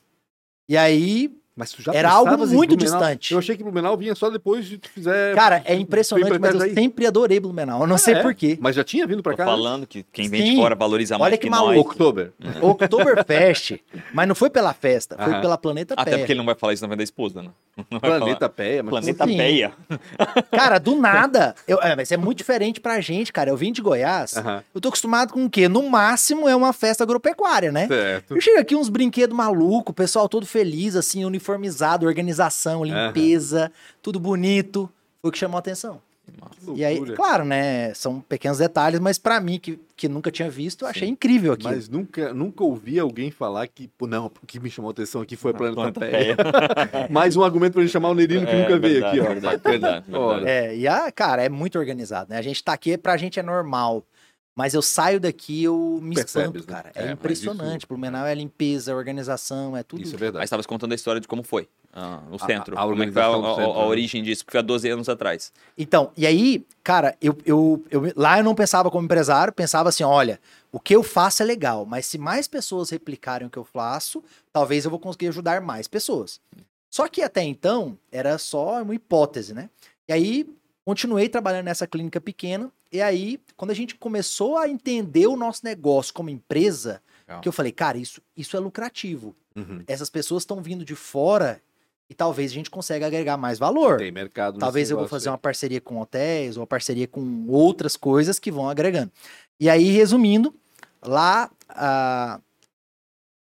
E aí, Mas tu já era algo muito Blumenau? distante. Eu achei que Blumenau vinha só depois de tu fizer... cara, é impressionante, mas eu aí. sempre adorei Blumenau. Eu não sei é? por quê. Mas já tinha vindo pra Tô cá? falando que quem vem Sim. de fora valoriza mais Olha que que maluco. nós. Oktober. <laughs> Oktoberfest, mas não foi pela festa, foi Aham. pela Planeta Até Pé. porque ele não vai falar isso na frente da esposa, né? <laughs> Não Planeta Péia. Mas Planeta Sim. Peia. <laughs> Cara, do nada. Eu, é, mas é muito diferente pra gente, cara. Eu vim de Goiás, Aham. eu tô acostumado com o quê? No máximo é uma festa agropecuária, né? Certo. Eu chego aqui uns brinquedos malucos, o pessoal todo feliz, assim, uniformizado, organização, limpeza, tudo bonito. Foi o que chamou a atenção. E aí, claro, né? São pequenos detalhes, mas pra mim, que, que nunca tinha visto, eu achei incrível aqui. Mas nunca, nunca ouvi alguém falar que, pô, não, o que me chamou a atenção aqui foi a Planeta. Peia. <laughs> Mais um argumento pra gente chamar o Nerino que É, nunca veio verdade, aqui, ó. verdade, verdade, verdade. É, e a, cara, é muito organizado, né? A gente tá aqui, pra gente é normal. Mas eu saio daqui, eu me Percebes, espanto, né? cara. É, É, mas impressionante. isso- Blumenau é limpeza, organização, é tudo. Isso é Mas verdade. estavas contando a história de como foi ah, o A- centro. a como é que foi a, a- centro, a né? origem disso? Porque foi há 12 anos atrás. Então, e aí, cara, eu, eu, eu- lá eu não pensava como empresário, pensava assim, olha, o que eu faço é legal, mas se mais pessoas replicarem o que eu faço, talvez eu vou conseguir ajudar mais pessoas. Só que até então, era só uma hipótese, né? E aí, continuei trabalhando nessa clínica pequena, e aí, quando a gente começou a entender o nosso negócio como empresa, Legal. que eu falei, cara, isso, isso é lucrativo. Uhum. Essas pessoas estão vindo de fora e talvez a gente consiga agregar mais valor. Tem mercado. Talvez eu vou fazer aí. uma parceria com hotéis ou uma parceria com outras coisas que vão agregando. E aí, resumindo, lá a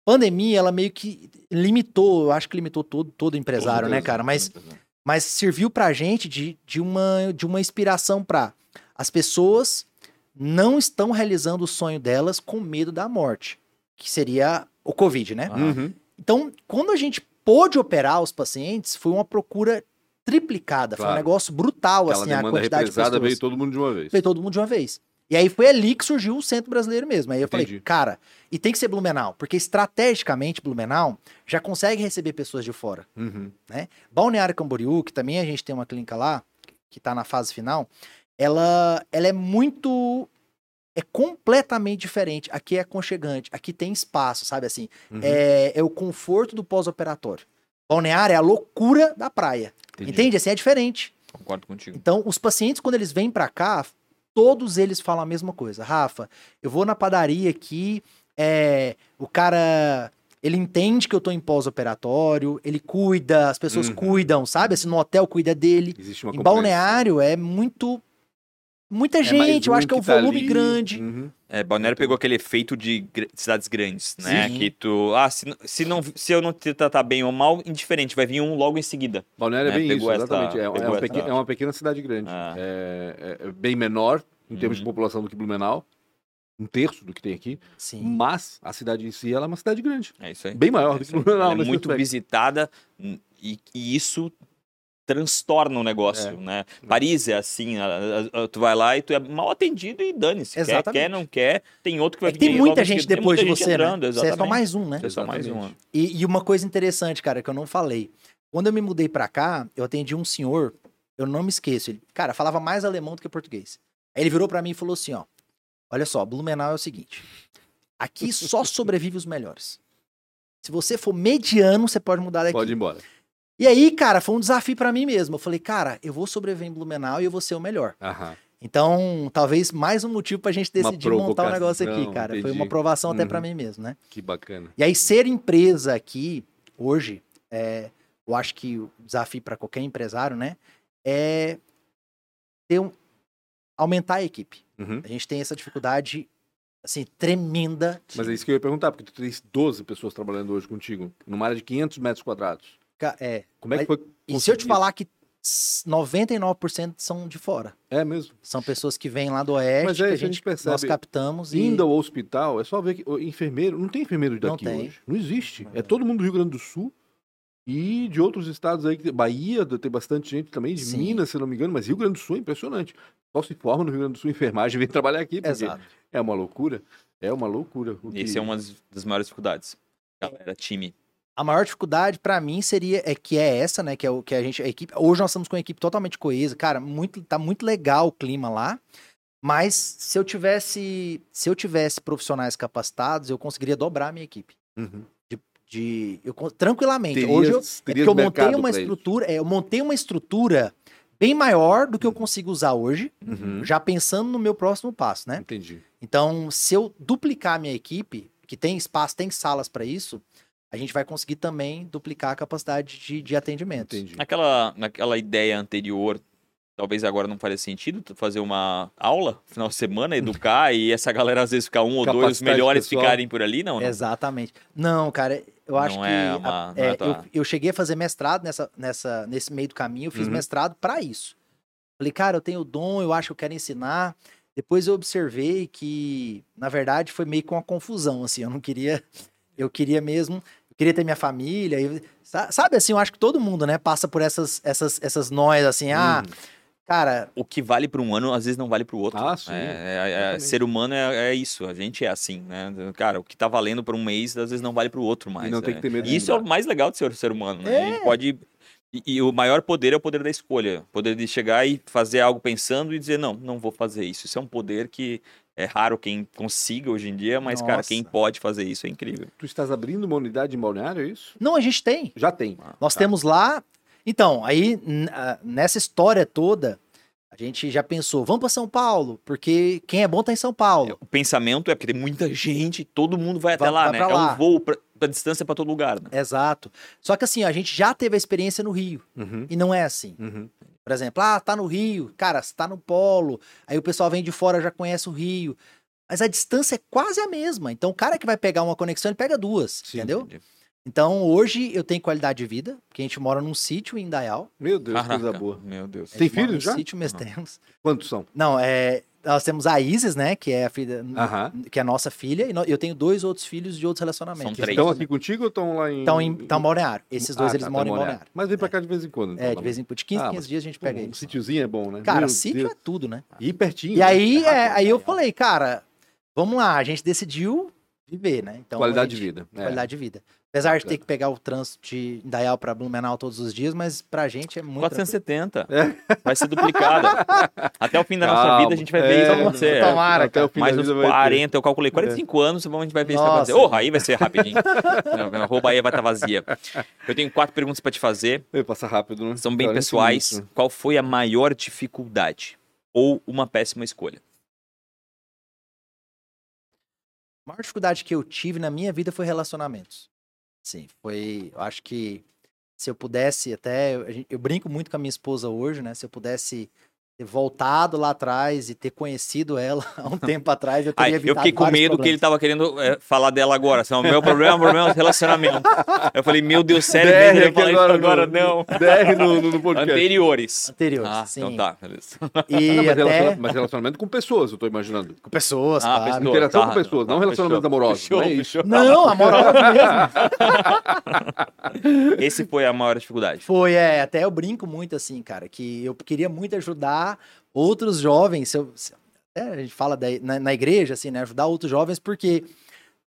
pandemia, ela meio que limitou, eu acho que limitou todo, todo empresário, né, certeza, cara? Mas, certeza. Mas serviu pra gente de, de, uma, de uma inspiração pra as pessoas não estão realizando o sonho delas com medo da morte, que seria o Covid, né? Uhum. Então, quando a gente pôde operar os pacientes, foi uma procura triplicada. Foi um Claro. negócio brutal, Aquela assim, a quantidade de pessoas. veio todo mundo de uma vez. Veio todo mundo de uma vez. E aí foi ali que surgiu o Centro Brasileiro mesmo. Aí eu Entendi. falei, cara, e tem que ser Blumenau, porque estrategicamente Blumenau já consegue receber pessoas de fora. Uhum. Balneário Camboriú, que também a gente tem uma clínica lá, que tá na fase final, ela, ela é muito. É completamente diferente. Aqui é aconchegante, aqui tem espaço, sabe assim? Uhum. É, é o conforto do pós-operatório. Balneário é a loucura da praia. Entendi. Entende? Assim é diferente. Concordo contigo. Então, os pacientes, quando eles vêm pra cá, todos eles falam a mesma coisa. Rafa, eu vou na padaria aqui, é, o cara. Ele entende que eu tô em pós-operatório, ele cuida, as pessoas Uhum. cuidam, sabe? Assim, no hotel cuida dele. Existe uma Em compreensão. Balneário é muito. Muita mais gente, eu um acho que é um tá volume ali. grande. Uhum. É, Balneário pegou aquele efeito de gr- cidades grandes, né? Sim. Que tu. Ah, se, não- se, não, se eu não te tratar bem ou mal, indiferente, vai vir um logo em seguida. Balneário é né, bem pegou isso, essa- exatamente. É, é pegou uma essa- pequena, é uma pequena cidade grande. Ah. É, é- é bem menor em termos de Uhum. população do que Blumenau. Um terço do que tem aqui. Sim. Mas a cidade em si ela é uma cidade grande. É isso aí. Bem maior É do que. Blumenau. É muito aspecto. visitada e, e isso transtorna o negócio, É. né? Paris é assim, a- a- a- tu vai lá e tu é mal atendido e dane-se. Quer, Exatamente. quer, não quer, tem outro que vai É que tem muita gente. Tem depois de muita gente você, entrando, né? Você é só exatamente. mais um, né? É só mais Exatamente. uma. E, e uma coisa interessante, cara, que eu não falei. Quando eu me mudei pra cá, eu atendi um senhor, eu não me esqueço. Ele, cara, falava mais alemão do que português. Aí ele virou pra mim e falou assim, ó. Olha só, Blumenau é o seguinte. Aqui só <laughs> sobrevive os melhores. Se você for mediano, você pode mudar daqui. Pode ir embora. E aí, cara, foi um desafio pra mim mesmo. Eu falei, cara, eu vou sobreviver em Blumenau e eu vou ser o melhor. Aham. Então, talvez mais um motivo pra gente decidir montar um negócio aqui, cara. Foi entendi. uma aprovação até pra Uhum. mim mesmo, né? Que bacana. E aí, ser empresa aqui, hoje, é, eu acho que o desafio para qualquer empresário, né, é ter um, aumentar a equipe. Uhum. A gente tem essa dificuldade, assim, tremenda. de- Mas é isso que eu ia perguntar, porque tu tens 12 pessoas trabalhando hoje contigo, numa área de 500 metros quadrados. É, Como é que foi? e se eu te falar que s- 99% são de fora. É mesmo. São pessoas que vêm lá do oeste, Mas que é a isso, a gente, gente percebe. nós captamos e... Indo ao hospital, é só ver que o enfermeiro, não tem enfermeiro Não daqui tem. hoje. Não existe. Não É tem. todo mundo do Rio Grande do Sul e de outros estados aí, que- Bahia tem bastante gente também, de Sim. Minas, se não me engano, mas Rio Grande do Sul é impressionante. Só se forma no Rio Grande do Sul enfermagem e vem trabalhar aqui, porque Exato. é uma loucura. É uma loucura. que- Esse é uma das- das maiores dificuldades. Galera, time. A maior dificuldade pra mim seria é que é essa, né, que é o que a gente a equipe, hoje nós estamos com uma equipe totalmente coesa, cara, muito tá muito legal o clima lá. Mas se eu tivesse, se eu tivesse profissionais capacitados, eu conseguiria dobrar a minha equipe. Uhum. De eu tranquilamente. Hoje eu, é eu montei uma estrutura, é, eu montei uma estrutura bem maior do que eu consigo usar hoje, Uhum. já pensando no meu próximo passo, né? Entendi. Então, se eu duplicar a minha equipe, que tem espaço, tem salas para isso, a gente vai conseguir também duplicar a capacidade de, de atendimento. Entendi. Naquela, naquela ideia anterior, talvez agora não faria sentido fazer uma aula final de semana, educar <laughs> e essa galera às vezes ficar um ou dois, os melhores pessoal. ficarem por ali, não? não? Exatamente. Não, cara, eu acho Não que é a- uma- não é, é tua- eu, eu cheguei a fazer mestrado nessa, nessa, nesse meio do caminho, eu fiz Uhum. mestrado para isso. Falei, cara, eu tenho dom, eu acho que eu quero ensinar. Depois eu observei que, na verdade, foi meio com uma confusão, assim, eu não queria, eu queria mesmo, eu queria ter minha família, e, sa- sabe assim, eu acho que todo mundo, né, passa por essas, essas, essas noias, assim, ah, Uhum. cara, O que vale para um ano, às vezes não vale para o outro. Ah, sim, É, é- é- exatamente. ser humano é, é isso, a gente é assim, né? Cara, o que tá valendo para um mês, às vezes não vale para o outro mais. E não tem é. que ter medo de E isso é o mais legal de ser ser humano, né? É. Ele pode... E, e o maior poder é o poder da escolha. O poder de chegar e fazer algo pensando e dizer, não, não vou fazer isso. Isso é um poder que é raro quem consiga hoje em dia, mas, cara, Nossa. quem pode fazer isso é incrível. Tu estás abrindo uma unidade em balneário, é isso? não, a gente tem. Já tem. Nós Tá. temos lá. Então, aí nessa história toda, a gente já pensou, vamos para São Paulo, porque quem é bom tá em São Paulo. O pensamento é porque tem muita gente, todo mundo vai até Vai- lá, vai né? pra É lá. um voo pra- a distância pra todo lugar, né? Exato. Só que assim, a gente já teve a experiência no Rio. Uhum, E não é assim. uhum. Por exemplo, ah, tá no Rio. Cara, você tá no polo. Aí o pessoal vem de fora, já conhece o Rio. Mas a distância é quase a mesma. Então, o cara que vai pegar uma conexão, ele pega duas. Sim, entendeu? Entendi. Então, hoje eu tenho qualidade de vida, porque a gente mora num sítio em Indaial. Meu Deus, coisa Caraca, boa. Meu Deus. Tem filhos já? Sítio Não. temos. Quantos são? Não, é. Nós temos a Isis, né? Que é a filha. Que é a nossa filha. E no- eu tenho dois outros filhos de outros São relacionamentos. três. Estão aqui contigo ou estão lá em. Estão em, Balneário. Esses dois, Ah, eles tá, moram tá, em Balneário. Mas vem pra cá de vez em quando. então, É, tá de vez em quando. De 15, Ah, 15 mas, dias a gente pega Um isso. sítiozinho é bom, né? Cara, Meu sítio Deus. é tudo, né? E pertinho. E né? aí, É é, aí eu falei, cara, vamos lá, a gente decidiu viver, né? Então, Qualidade a de gente- vida. é. Qualidade de vida. Apesar de ter que pegar o trânsito de Indaial pra Blumenau todos os dias, mas pra gente é muito. 470. É. Vai ser duplicada. Até o fim da nossa Calma. vida a gente vai ver É, isso acontecer. tomara, Até o fim Mais da uns vida vai ter. 40, eu calculei 45 anos, a gente vai ver isso Nossa. acontecer. Oh, aí vai ser rapidinho. a roupa aí vai estar vazia. Eu tenho quatro perguntas pra te fazer, Vai passar rápido, né? são bem 40 pessoais. minutos? Qual foi a maior dificuldade? Ou uma péssima escolha? A maior dificuldade que eu tive na minha vida foi relacionamentos. Sim, foi. Eu acho que se eu pudesse até. Eu, eu brinco muito com a minha esposa hoje, né? Se eu pudesse ter voltado lá atrás e ter conhecido ela <laughs> há um tempo atrás, eu teria Ai, eu fiquei com medo que ele problemas. tava querendo é, falar dela agora. Assim, o meu problema, o problema é o relacionamento. Eu falei, meu Deus, sério, DR <laughs> mesmo? isso agora agora? no- Não. DR no, no, no podcast. Anteriores. Anteriores, Ah, sim. então tá, beleza. E <laughs> Não, mas, até relaciona- mas relacionamento com pessoas, eu tô imaginando. com pessoas, Ah, claro. pessoas. Interação tá, com pessoas, tá, não relacionamentos fechou, amorosos. fechou, não é fechou. Não, amorosa mesmo. Esse foi a maior dificuldade. Foi, é, até eu brinco muito assim, cara, que eu queria muito ajudar outros jovens, se eu- se- até a gente fala da- na, na igreja, assim, né, ajudar outros jovens, porque,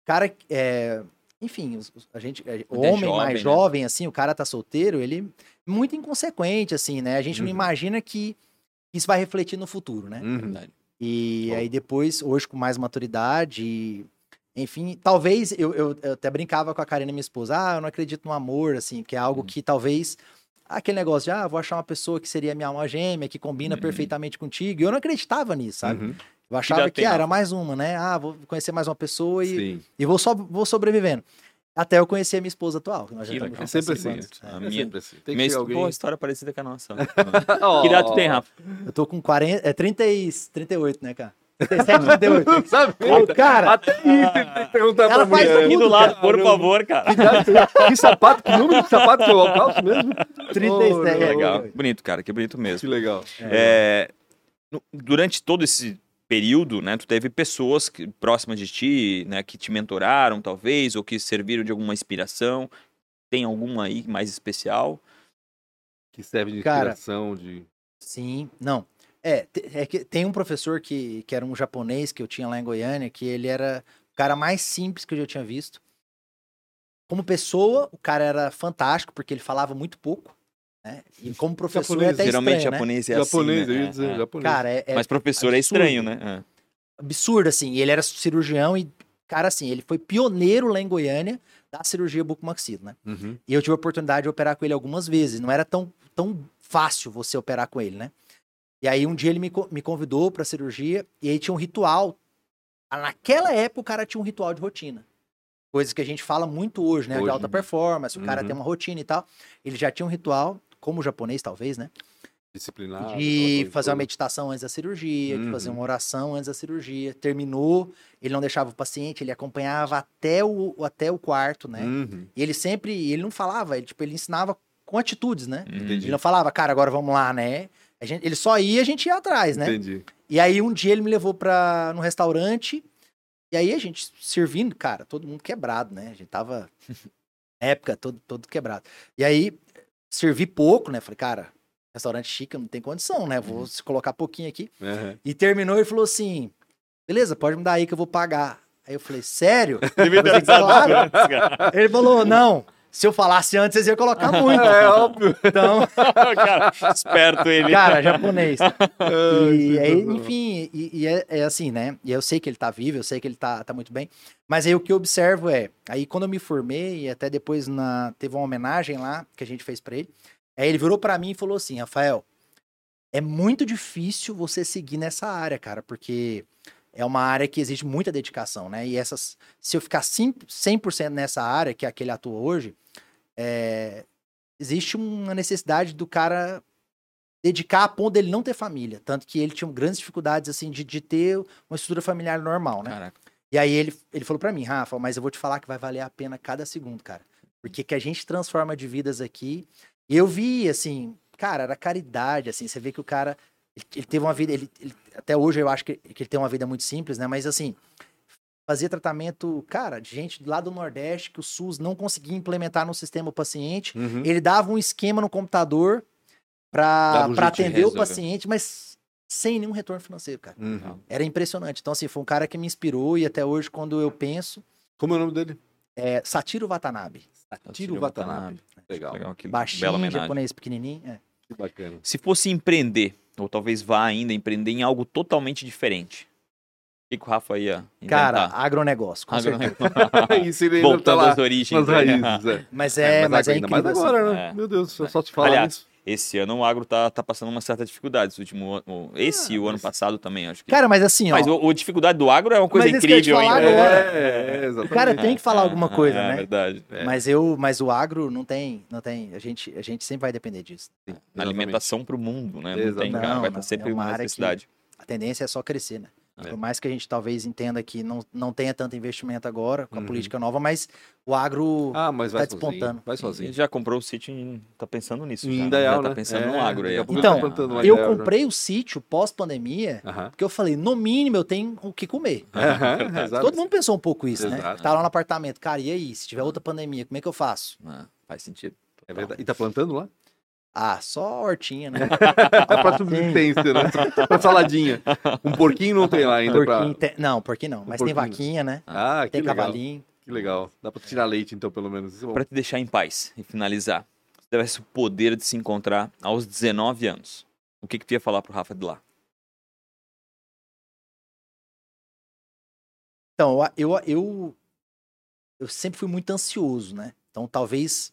cara, é, enfim, a gente, é, o Muito homem jovem, mais né? jovem, assim, o cara tá solteiro, ele é muito inconsequente, assim, né, a gente não Uhum. imagina que isso vai refletir no futuro, né, Uhum. E Bom. aí depois, hoje com mais maturidade, e, enfim, talvez eu, eu, eu até brincava com a Karina, minha esposa, ah, eu não acredito no amor, assim, que é algo Uhum. que talvez aquele negócio de, ah, vou achar uma pessoa que seria minha alma gêmea, que combina Uhum. perfeitamente contigo. E eu não acreditava nisso, sabe? Uhum. Eu achava que ah, era mais uma, né? Ah, vou conhecer mais uma pessoa e, Sim. e vou, só, vou sobrevivendo. Até eu conhecer a minha esposa atual. que nós já Que. É sempre assim. anos. A É minha- sempre assim. Tem que Minha alguém. Pô, história parecida com a nossa. Oh. <laughs> que idade tu tem, Rafa? Eu tô com 40, é 30 e 38, né, cara? 37, 38. <laughs> Sabe? Ô, cara, Até isso tem que perguntar Ela pra faz mulher. Aqui do tudo, lado, cara. por favor, cara. Que sapato, que número de sapato que eu calço mesmo? 37. Oh, é, Que legal. 38. Bonito, cara, que bonito Que mesmo. legal. É, durante todo esse período, né, tu teve pessoas que, próximas de ti, né, que te mentoraram, talvez, ou que serviram de alguma inspiração. Tem alguma aí mais especial? Que serve de Cara. inspiração, de... Sim, não. É, é que tem um professor que, que era um japonês que eu tinha lá em Goiânia, que ele era o cara mais simples que eu já tinha visto. Como pessoa, o cara era fantástico, porque ele falava muito pouco, né? E como professor Japonês, é até Geralmente estranho, né? japonês é japonês, assim, eu né? ia dizer, É, é. japonês. Cara, é, é Mas professor é absurdo. estranho, né? É. absurdo, assim. E ele era cirurgião e, cara, assim, ele foi pioneiro lá em Goiânia da cirurgia bucomaxilo, né? Uhum. E eu tive a oportunidade de operar com ele algumas vezes. Não era tão, tão fácil você operar com ele, né? E aí um dia ele me, me convidou pra cirurgia e aí tinha um ritual. Ah, Naquela época o cara tinha um ritual de rotina. Coisas que a gente fala muito hoje, né? De Hoje. alta performance, o cara Uhum. tem uma rotina e tal. Ele já tinha um ritual, como o japonês talvez, né? Disciplinado. aquela de fazer uma meditação antes da cirurgia, de fazer Uhum. uma oração antes da cirurgia. Terminou, ele não deixava o paciente, ele acompanhava até o, até o quarto, né? Uhum. E ele sempre, ele não falava, ele, tipo, ele ensinava com atitudes, né? Entendi. Ele não falava, cara, agora vamos lá, né? Gente, ele só ia, a gente ia atrás, né? Entendi. E aí um dia ele me levou pra, num restaurante, e aí a gente servindo, cara, todo mundo quebrado, né? A gente tava, na <laughs> época, todo, todo quebrado. E aí, servi pouco, né? Falei, cara, restaurante chique, não tem condição, né? Vou se colocar pouquinho aqui. Uhum. E terminou e falou assim, beleza, pode me dar aí que eu vou pagar. Aí eu falei, sério? <laughs> Eu falei, claro. Ele falou, não, se eu falasse antes, vocês iam colocar <laughs> muito. É óbvio. Então, <laughs> Cara, esperto ele. cara, japonês. <laughs> E aí, enfim, e, e é, é assim, né? E eu sei que ele tá vivo, eu sei que ele tá, tá muito bem. Mas aí o que eu observo é, aí quando eu me formei, e até depois na, teve uma homenagem lá que a gente fez pra ele. Aí ele virou pra mim e falou assim: Rafael, é muito difícil você seguir nessa área, cara, porque é uma área que exige muita dedicação, né? E essas, se eu ficar sim- 100% nessa área que é a que ele atua hoje, é, existe uma necessidade do cara dedicar a ponto dele não ter família. Tanto que ele tinha grandes dificuldades, assim, de, de ter uma estrutura familiar normal, né? Caraca. E aí ele, ele falou pra mim, Rafa, mas eu vou te falar que vai valer a pena cada segundo, cara. Porque que a gente transforma de vidas aqui. E eu vi, assim, cara, era caridade, assim, você vê que o cara, ele, ele teve uma vida, ele, ele- até hoje eu acho que, que ele tem uma vida muito simples, né? Mas assim, fazia tratamento, cara, de gente lá do Nordeste que o SUS não conseguia implementar no sistema o paciente. Uhum. Ele dava um esquema no computador pra, Dava um atender o paciente, mas sem nenhum retorno financeiro, cara. Uhum. Era impressionante. Então, assim, foi um cara que me inspirou e até hoje, quando eu penso, Como é o nome dele? é Satiro Watanabe. Tiro Watanabe. Legal. Legal, que Baixinho, japonês pequenininho. é. Que bacana. Se fosse empreender, ou talvez vá ainda empreender em algo totalmente diferente, o que, o Rafa ia Cara, inventar? agronegócio, com certeza. <laughs> <laughs> Isso ele tá Voltando lá às origens. né? raízes. É. Mas é, mas é ainda incrível. mais assim. agora, né? É. Meu Deus, só, só te falar Aliás, isso. Esse ano o agro tá, tá passando uma certa dificuldade. Esse último esse e o ano mas- passado também, acho que. Cara, mas assim, ó. Mas o, o dificuldade do agro é uma coisa incrível ainda. agora. É, é, exatamente. o cara tem que falar alguma coisa, é, né? verdade. Mas eu, mas o agro não tem, não tem. A gente, a gente sempre vai depender disso. Na alimentação pro mundo, né? Não tem, Exatamente. cara. Vai estar sempre é uma uma que- necessidade. A tendência é só crescer, né? É. Por mais que a gente talvez entenda que não, não tenha tanto investimento agora com a Uhum. política nova, mas o agro Ah, mas Tá sozinho. despontando. Vai Ele sozinho. já comprou o sítio e tá pensando nisso. Em já, né? Indaial, já tá né? pensando É, no agro aí. Então, tá eu ideia já. comprei o sítio pós-pandemia, Aham. porque eu falei, no mínimo eu tenho o que comer. <laughs> Todo <laughs> mundo pensou um pouco isso, né? Exato. Tá lá no apartamento, cara, e aí? Se tiver outra pandemia, como é que eu faço? Ah, faz sentido. É verdade. E tá plantando lá? Ah, só hortinha, né? <laughs> É pra subsistência, né? <laughs> pra saladinha. Um porquinho não tem lá ainda porquinho pra... tem- Não, porquinho não, mas tem porquinho. vaquinha, né? Ah, que Tem legal. cavalinho. Que legal. Dá pra tirar leite, então, pelo menos. Isso é. Pra te deixar em paz e finalizar, se tivesse o poder de se encontrar aos 19 anos, o que que tu ia falar pro Rafa de lá? Então, eu, eu, eu sempre fui muito ansioso, né? Então talvez.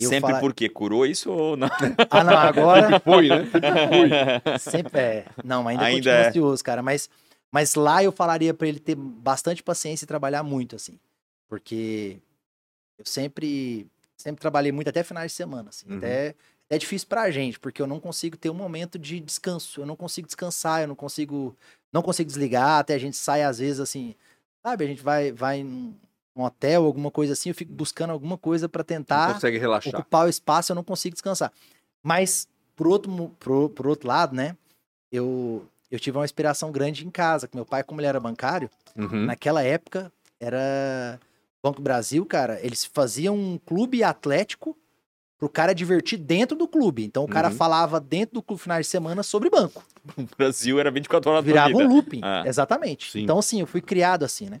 Eu Sempre fala- porque curou isso ou não? <laughs> Ah, não, agora. Foi, né? Foi. Sempre é. Não, ainda, Ainda continuo é. ansioso, cara. Mas, mas lá eu falaria pra ele ter bastante paciência e trabalhar muito, assim. Porque eu sempre, sempre trabalhei muito até finais de semana, assim. Uhum. Até é difícil pra gente, porque eu não consigo ter um momento de descanso. Eu não consigo descansar, eu não consigo, não consigo desligar. Até a gente sai às vezes assim, sabe? A gente vai, vai num hotel, alguma coisa assim. Eu fico buscando alguma coisa pra Não tentar ocupar o espaço, eu não consigo descansar. Mas, por outro, por, por outro lado, né? Eu, eu tive uma inspiração grande em casa, que meu pai, como ele era bancário, Uhum. naquela época, era Banco Brasil, cara, eles faziam um clube atlético pro cara divertir dentro do clube. Então o cara Uhum. falava dentro do clube finais de semana sobre banco. <laughs> O Brasil era 24 horas da Virava vida. um looping. Ah. Exatamente. Sim. Então, assim, eu fui criado assim, né?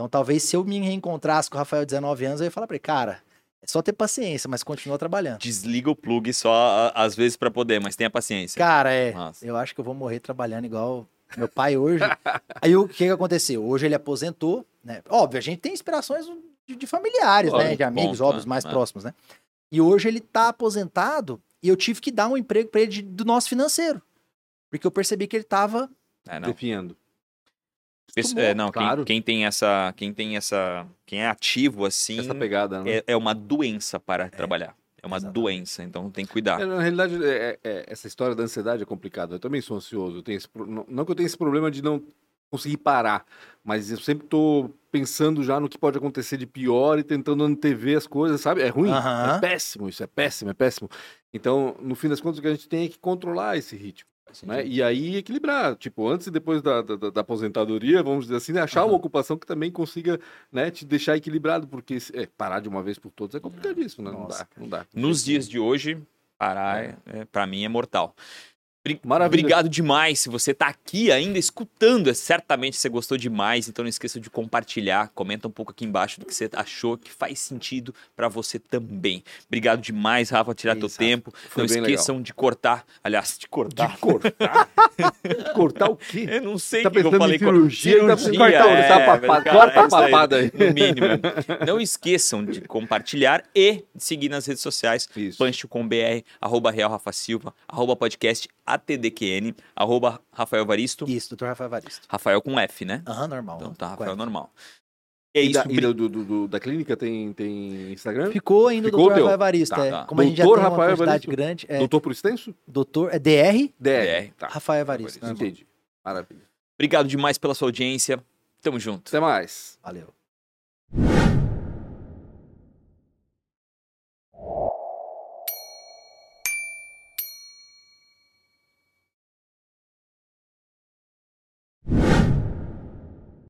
Então, talvez se eu me reencontrasse com o Rafael, 19 anos, eu ia falar pra ele, cara, é só ter paciência, mas continua trabalhando. Desliga o plug só às vezes pra poder, mas tenha paciência. Cara, é. Nossa. Eu acho que eu vou morrer trabalhando igual meu pai hoje. <laughs> Aí o que, que aconteceu? Hoje ele aposentou, né? Óbvio, a gente tem inspirações de, de familiares, né? Lógico, De amigos, ponto, óbvios, né? mais É. próximos, né? E hoje ele tá aposentado e eu tive que dar um emprego pra ele de- do nosso financeiro. Porque eu percebi que ele tava. É, não. Definhando. É, não, quem- claro. quem, tem essa, quem tem essa, quem é ativo assim, Essa pegada, né? é, é uma doença para trabalhar. É uma exatamente. doença, então tem que cuidar. É, na realidade, é- é- essa história da ansiedade é complicada. Eu também sou ansioso. Eu tenho esse não, que eu tenha esse problema de não conseguir parar, mas eu sempre tô pensando já no que pode acontecer de pior e tentando antever as coisas, sabe? É ruim, Aham. é péssimo isso, é péssimo, é péssimo. Então, no fim das contas, o que a gente tem é que controlar esse ritmo. Né? E aí equilibrar, tipo, antes e depois da, da, da aposentadoria, vamos dizer assim, né? achar uma Aham. ocupação que também consiga né, te deixar equilibrado, porque se- é, parar de uma vez por todas é complicadíssimo, né? Não Nossa, dá, não dá. Nos dias de hoje, parar, é. é, para mim, é mortal. Maravilha. Obrigado demais. Se você tá aqui ainda escutando, é, certamente você gostou demais. Então não esqueça de compartilhar. Comenta um pouco aqui embaixo do que você achou que faz sentido para você também. Obrigado demais, Rafa, tirar teu Isso, Rafa. tempo. Foi não esqueçam de cortar. Aliás, de cortar. Cortar? <laughs> Cortar o quê? Eu não sei Tá o que, eu falei. em cirurgia, Cirurgia, tá- corta o- é, tá cara, corta a é papada aí. No mínimo. Não esqueçam de compartilhar e de seguir nas redes sociais. Isso. Punch com BR, arroba Real Rafa Silva, arroba podcast ATDQN, arroba Rafael Varisto. Isso, doutor Rafael Varisto. Rafael com F, né? Aham, normal. Então tá. Rafael normal. E é E, isso. da, e do, do- do- da clínica tem, tem Instagram? Ficou ainda o Ficou o doutor? Rafael Varisto. Tá, é. tá. Como a gente já Doutor tem uma Rafael quantidade Evaristo. grande, é Doutor por extenso? doutor, é DR DR. Tá. Rafael Evaristo. normal. Entendi. Maravilha. Obrigado demais pela sua audiência. Tamo junto. Até mais. Valeu.